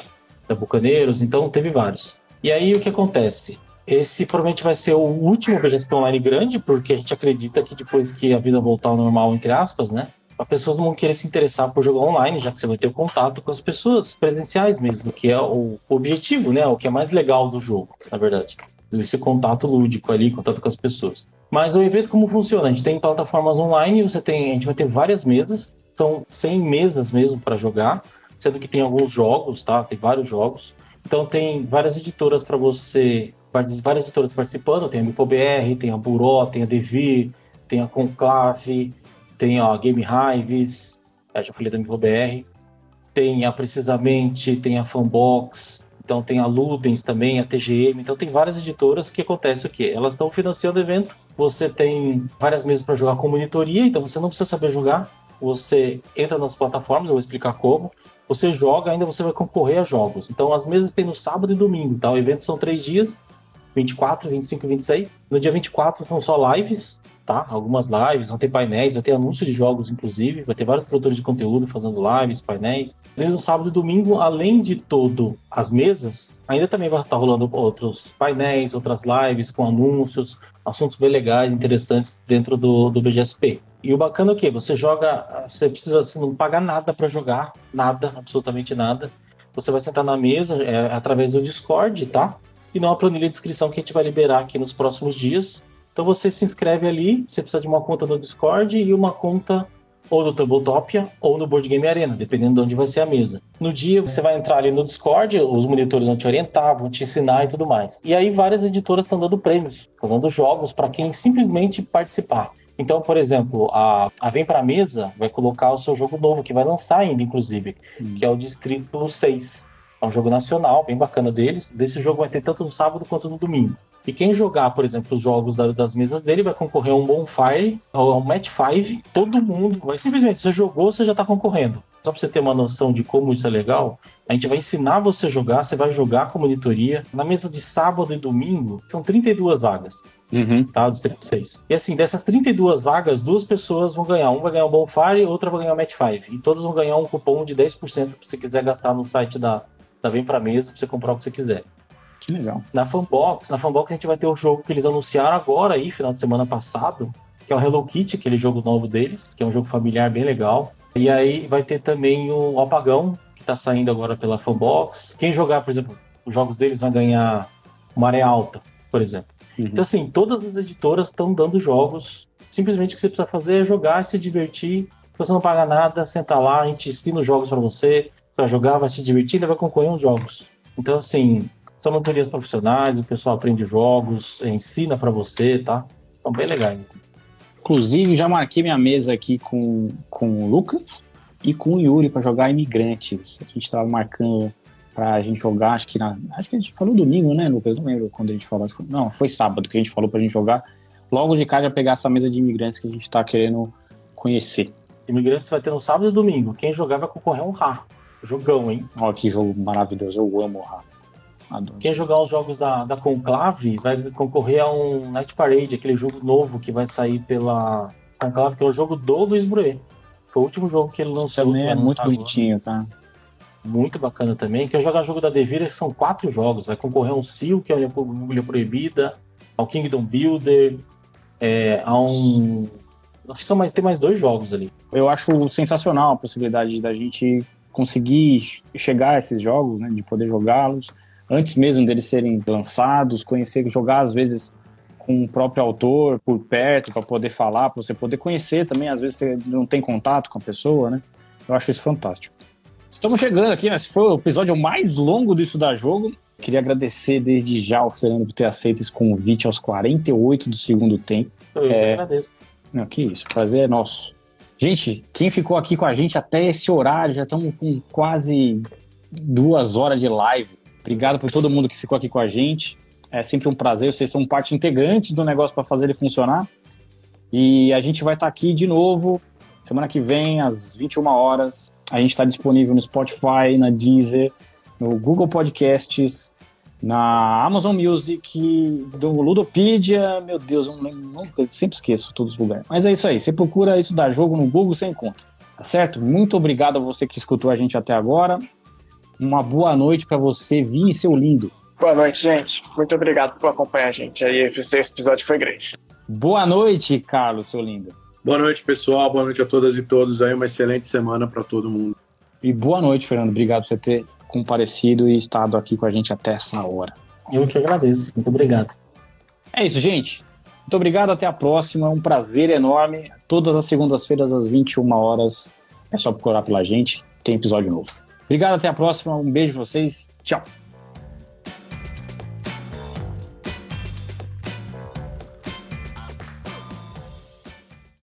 da Bucaneiros, então teve vários. E aí o que acontece? Esse provavelmente vai ser o último BGSP online grande, porque a gente acredita que depois que a vida voltar ao normal, entre aspas, né? As pessoas vão querer se interessar por jogar online, já que você vai ter contato com as pessoas presenciais mesmo, que é o objetivo, né? O que é mais legal do jogo, na verdade. Esse contato lúdico ali, contato com as pessoas. Mas o evento como funciona? A gente tem plataformas online, você tem, a gente vai ter várias mesas, são 100 mesas mesmo para jogar, sendo que tem alguns jogos, tá? Tem vários jogos. Então tem várias editoras para você, várias editoras participando, tem a MipoBR, tem a Buró, tem a Devir, tem a Conclave, tem a Game Hives, já falei da MipoBR, tem a Precisamente, tem a Fanbox, então tem a Ludens também, a TGM, então tem várias editoras que acontece o quê? Elas estão financiando o evento, você tem várias mesas para jogar com monitoria, então você não precisa saber jogar, você entra nas plataformas, eu vou explicar como. Você joga, ainda você vai concorrer a jogos. Então as mesas tem no sábado e domingo, tá? O evento são três dias, 24, 25 e 26. No dia 24 são só lives, tá? Algumas lives, vão ter painéis, vai ter anúncio de jogos, inclusive, vai ter vários produtores de conteúdo fazendo lives, painéis. No sábado e domingo, além de todo as mesas, ainda também vai estar rolando outros painéis, outras lives com anúncios, assuntos bem legais, interessantes dentro do, do BGSP. E o bacana é o quê? Você joga, você precisa você não pagar nada para jogar, nada, absolutamente nada. Você vai sentar na mesa é, através do Discord, tá? E não a planilha de inscrição que a gente vai liberar aqui nos próximos dias. Então você se inscreve ali, você precisa de uma conta no Discord e uma conta ou no Tabletopia ou no Board Game Arena, dependendo de onde vai ser a mesa. No dia você vai entrar ali no Discord, os monitores vão te orientar, vão te ensinar e tudo mais. E aí várias editoras estão dando prêmios, estão dando jogos para quem simplesmente participar. Então, por exemplo, a, a Vem Pra Mesa vai colocar o seu jogo novo, que vai lançar ainda, inclusive, hum. que é o Distrito 6. É um jogo nacional, bem bacana deles. Desse jogo vai ter tanto no sábado quanto no domingo. E quem jogar, por exemplo, os jogos das mesas dele vai concorrer a um Bonfire, ou a um Match 5. Todo mundo vai simplesmente, você jogou, você já está concorrendo. Só para você ter uma noção de como isso é legal, a gente vai ensinar você a jogar, você vai jogar com monitoria. Na mesa de sábado e domingo, são 32 vagas. Uhum. Tá, dos 36. E assim, dessas 32 vagas, duas pessoas vão ganhar. Um vai ganhar um Bonfire, outra vai ganhar um Match 5. E todos vão ganhar um cupom de 10% se você quiser gastar no site da, da Vem Pra Mesa, pra você comprar o que você quiser. Que legal. Na Fanbox, na Fanbox a gente vai ter o jogo que eles anunciaram agora aí, final de semana passado, que é o Hello Kitty, aquele jogo novo deles, que é um jogo familiar bem legal. E aí vai ter também o Apagão, que tá saindo agora pela Fanbox. Quem jogar, por exemplo, os jogos deles vai ganhar Maré Alta, por exemplo. Uhum. Então, assim, todas as editoras estão dando jogos. Simplesmente o que você precisa fazer é jogar e se divertir. Você não paga nada, senta lá, a gente ensina os jogos para você, para jogar, vai se divertir e vai concorrer aos jogos. Então, assim, são mentorias profissionais, o pessoal aprende jogos, ensina para você, tá? São bem legais. Inclusive, já marquei minha mesa aqui com, com o Lucas e com o Yuri para jogar Imigrantes. A gente estava marcando para a gente jogar, acho que na, acho que a gente falou domingo, né, Lucas? Não lembro quando a gente falou. Não, foi sábado que a gente falou para a gente jogar. Logo de cara já pegar essa mesa de imigrantes que a gente está querendo conhecer. Imigrantes vai ter no sábado e domingo. Quem jogar vai concorrer a um RA. Jogão, hein? Olha que jogo maravilhoso. Eu amo. Adoro. Quem jogar os jogos da, da Conclave vai concorrer a um Night Parade, aquele jogo novo que vai sair pela Conclave, que é o jogo do Luiz Bruet. Foi o último jogo que ele lançou. Também é muito bonitinho, tá? Muito bacana também. Quem jogar o jogo da Devira, que são quatro jogos. Vai concorrer a um Seal, que é a Mulher Proibida, ao Kingdom Builder, é, a um. Acho que são mais, tem mais dois jogos ali. Eu acho sensacional a possibilidade da gente conseguir chegar a esses jogos, né, de poder jogá-los antes mesmo deles serem lançados, conhecer, jogar às vezes com o próprio autor por perto para poder falar, para você poder conhecer também. Às vezes você não tem contato com a pessoa, né? Eu acho isso fantástico. Estamos chegando aqui, né? Esse foi o episódio mais longo do Isso da Jogo. Queria agradecer desde já ao Fernando por ter aceito esse convite aos 48 do segundo tempo. Eu é... agradeço. Não, que isso, prazer é nosso. Gente, quem ficou aqui com a gente até esse horário, já estamos com quase duas horas de live. Obrigado por todo mundo que ficou aqui com a gente. É sempre um prazer, vocês são parte integrante do negócio para fazer ele funcionar. E a gente vai estar tá aqui de novo semana que vem, às 21 horas. A gente está disponível no Spotify, na Deezer, no Google Podcasts, na Amazon Music, do Ludopedia. Meu Deus, eu nunca, sempre esqueço todos os lugares. Mas é isso aí, você procura isso da jogo no Google, você encontra. Tá certo? Muito obrigado a você que escutou a gente até agora. Uma boa noite para você, Vini, seu lindo. Boa noite, gente. Muito obrigado por acompanhar a gente aí. Esse episódio foi grande. Boa noite, Carlos, seu lindo. Boa noite, pessoal. Boa noite a todas e todos aí. Uma excelente semana para todo mundo. E boa noite, Fernando. Obrigado por você ter comparecido e estado aqui com a gente até essa hora. Eu que agradeço. Muito obrigado. É isso, gente. Muito obrigado. Até a próxima. Um prazer enorme. Todas as segundas-feiras, às 21 horas. É só procurar pela gente. Tem episódio novo. Obrigado, até a próxima. Um beijo pra vocês. Tchau.